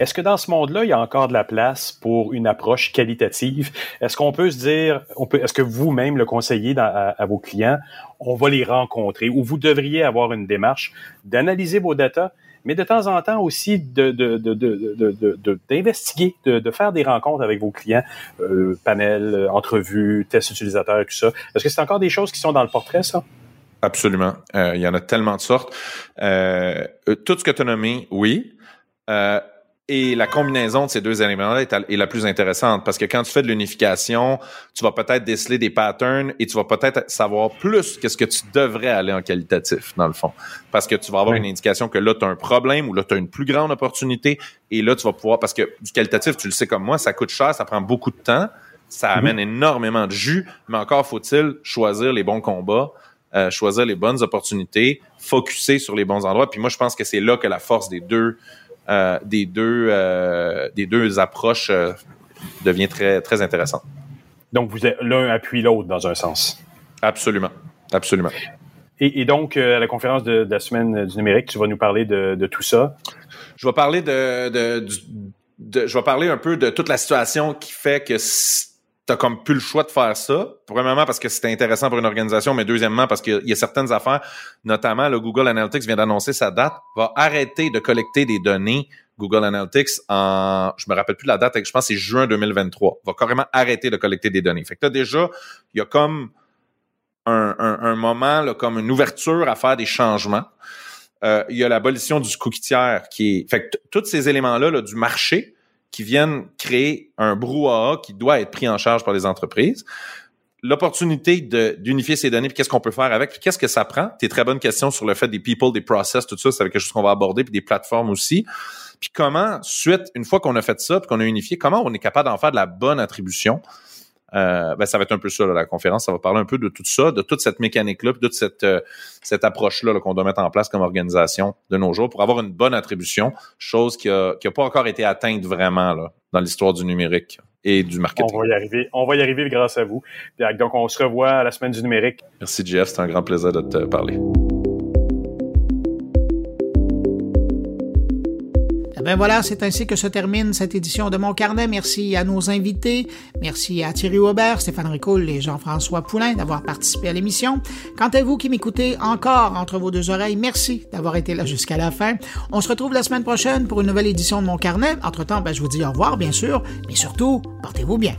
Est-ce que dans ce monde-là, il y a encore de la place pour une approche qualitative? Est-ce qu'on peut se dire, on peut, est-ce que vous-même le conseillez à, vos clients, on va les rencontrer? Ou vous devriez avoir une démarche d'analyser vos datas, mais de temps en temps aussi d'investiguer, de, faire des rencontres avec vos clients, euh, panel, entrevues, tests utilisateurs, tout ça. Est-ce que c'est encore des choses qui sont dans le portrait, ça? Absolument. Euh, il y en a tellement de sortes. Euh, tout ce que tu as nommé, oui. Et la combinaison de ces deux éléments-là est, la plus intéressante parce que quand tu fais de l'unification, tu vas peut-être déceler des patterns et tu vas peut-être savoir plus qu'est-ce que tu devrais aller en qualitatif, dans le fond. Parce que tu vas avoir une indication que là, tu as un problème ou là, tu as une plus grande opportunité et là, tu vas pouvoir, parce que du qualitatif, tu le sais comme moi, ça coûte cher, ça prend beaucoup de temps, ça mhm. amène énormément de jus, mais encore faut-il choisir les bons combats. Euh, choisir les bonnes opportunités, focuser sur les bons endroits. Puis moi, je pense que c'est là que la force des deux euh, des deux euh, des deux approches euh, devient très très intéressante. Donc vous êtes l'un appuie l'autre dans un sens. Absolument, absolument. Et, donc à la conférence de, la semaine du numérique, tu vas nous parler de, tout ça? Je vais parler de, de, je vais parler un peu de toute la situation qui fait que t'as comme plus le choix de faire ça. Premièrement parce que c'était intéressant pour une organisation, mais deuxièmement parce qu'il y a certaines affaires, notamment le Google Analytics vient d'annoncer sa date, va arrêter de collecter des données Google Analytics en, je me rappelle plus la date, je pense que c'est juin 2023, va carrément arrêter de collecter des données. Fait que là déjà, il y a comme un, un, moment, là, comme une ouverture à faire des changements. Euh, il y a l'abolition du cookie tiers qui est, fait que tous ces éléments-là là, du marché, qui viennent créer un brouhaha qui doit être pris en charge par les entreprises. L'opportunité d'unifier ces données, puis qu'est-ce qu'on peut faire avec, puis qu'est-ce que ça prend? Tes très bonnes questions sur le fait des people, des process, tout ça, c'est quelque chose qu'on va aborder, puis des plateformes aussi. Puis comment, suite, une fois qu'on a fait ça, puis qu'on a unifié, comment on est capable d'en faire de la bonne attribution? Euh, ben, ça va être un peu ça, la conférence. Ça va parler un peu de tout ça, de toute cette mécanique-là, de toute cette, euh, cette approche-là qu'on doit mettre en place comme organisation de nos jours pour avoir une bonne attribution, chose qui n'a qui a pas encore été atteinte vraiment là, dans l'histoire du numérique et du marketing. On va y arriver. On va y arriver grâce à vous. Donc, on se revoit à la semaine du numérique. Merci, Jeff. C'est un grand plaisir de te parler. Ben voilà, c'est ainsi que se termine cette édition de Mon Carnet. Merci à nos invités. Merci à Thierry Aubert, Stéphane Ricoul et Jean-François Poulain d'avoir participé à l'émission. Quant à vous qui m'écoutez encore entre vos deux oreilles, merci d'avoir été là jusqu'à la fin. On se retrouve la semaine prochaine pour une nouvelle édition de Mon Carnet. Entre-temps, ben, je vous dis au revoir, bien sûr, mais surtout, portez-vous bien.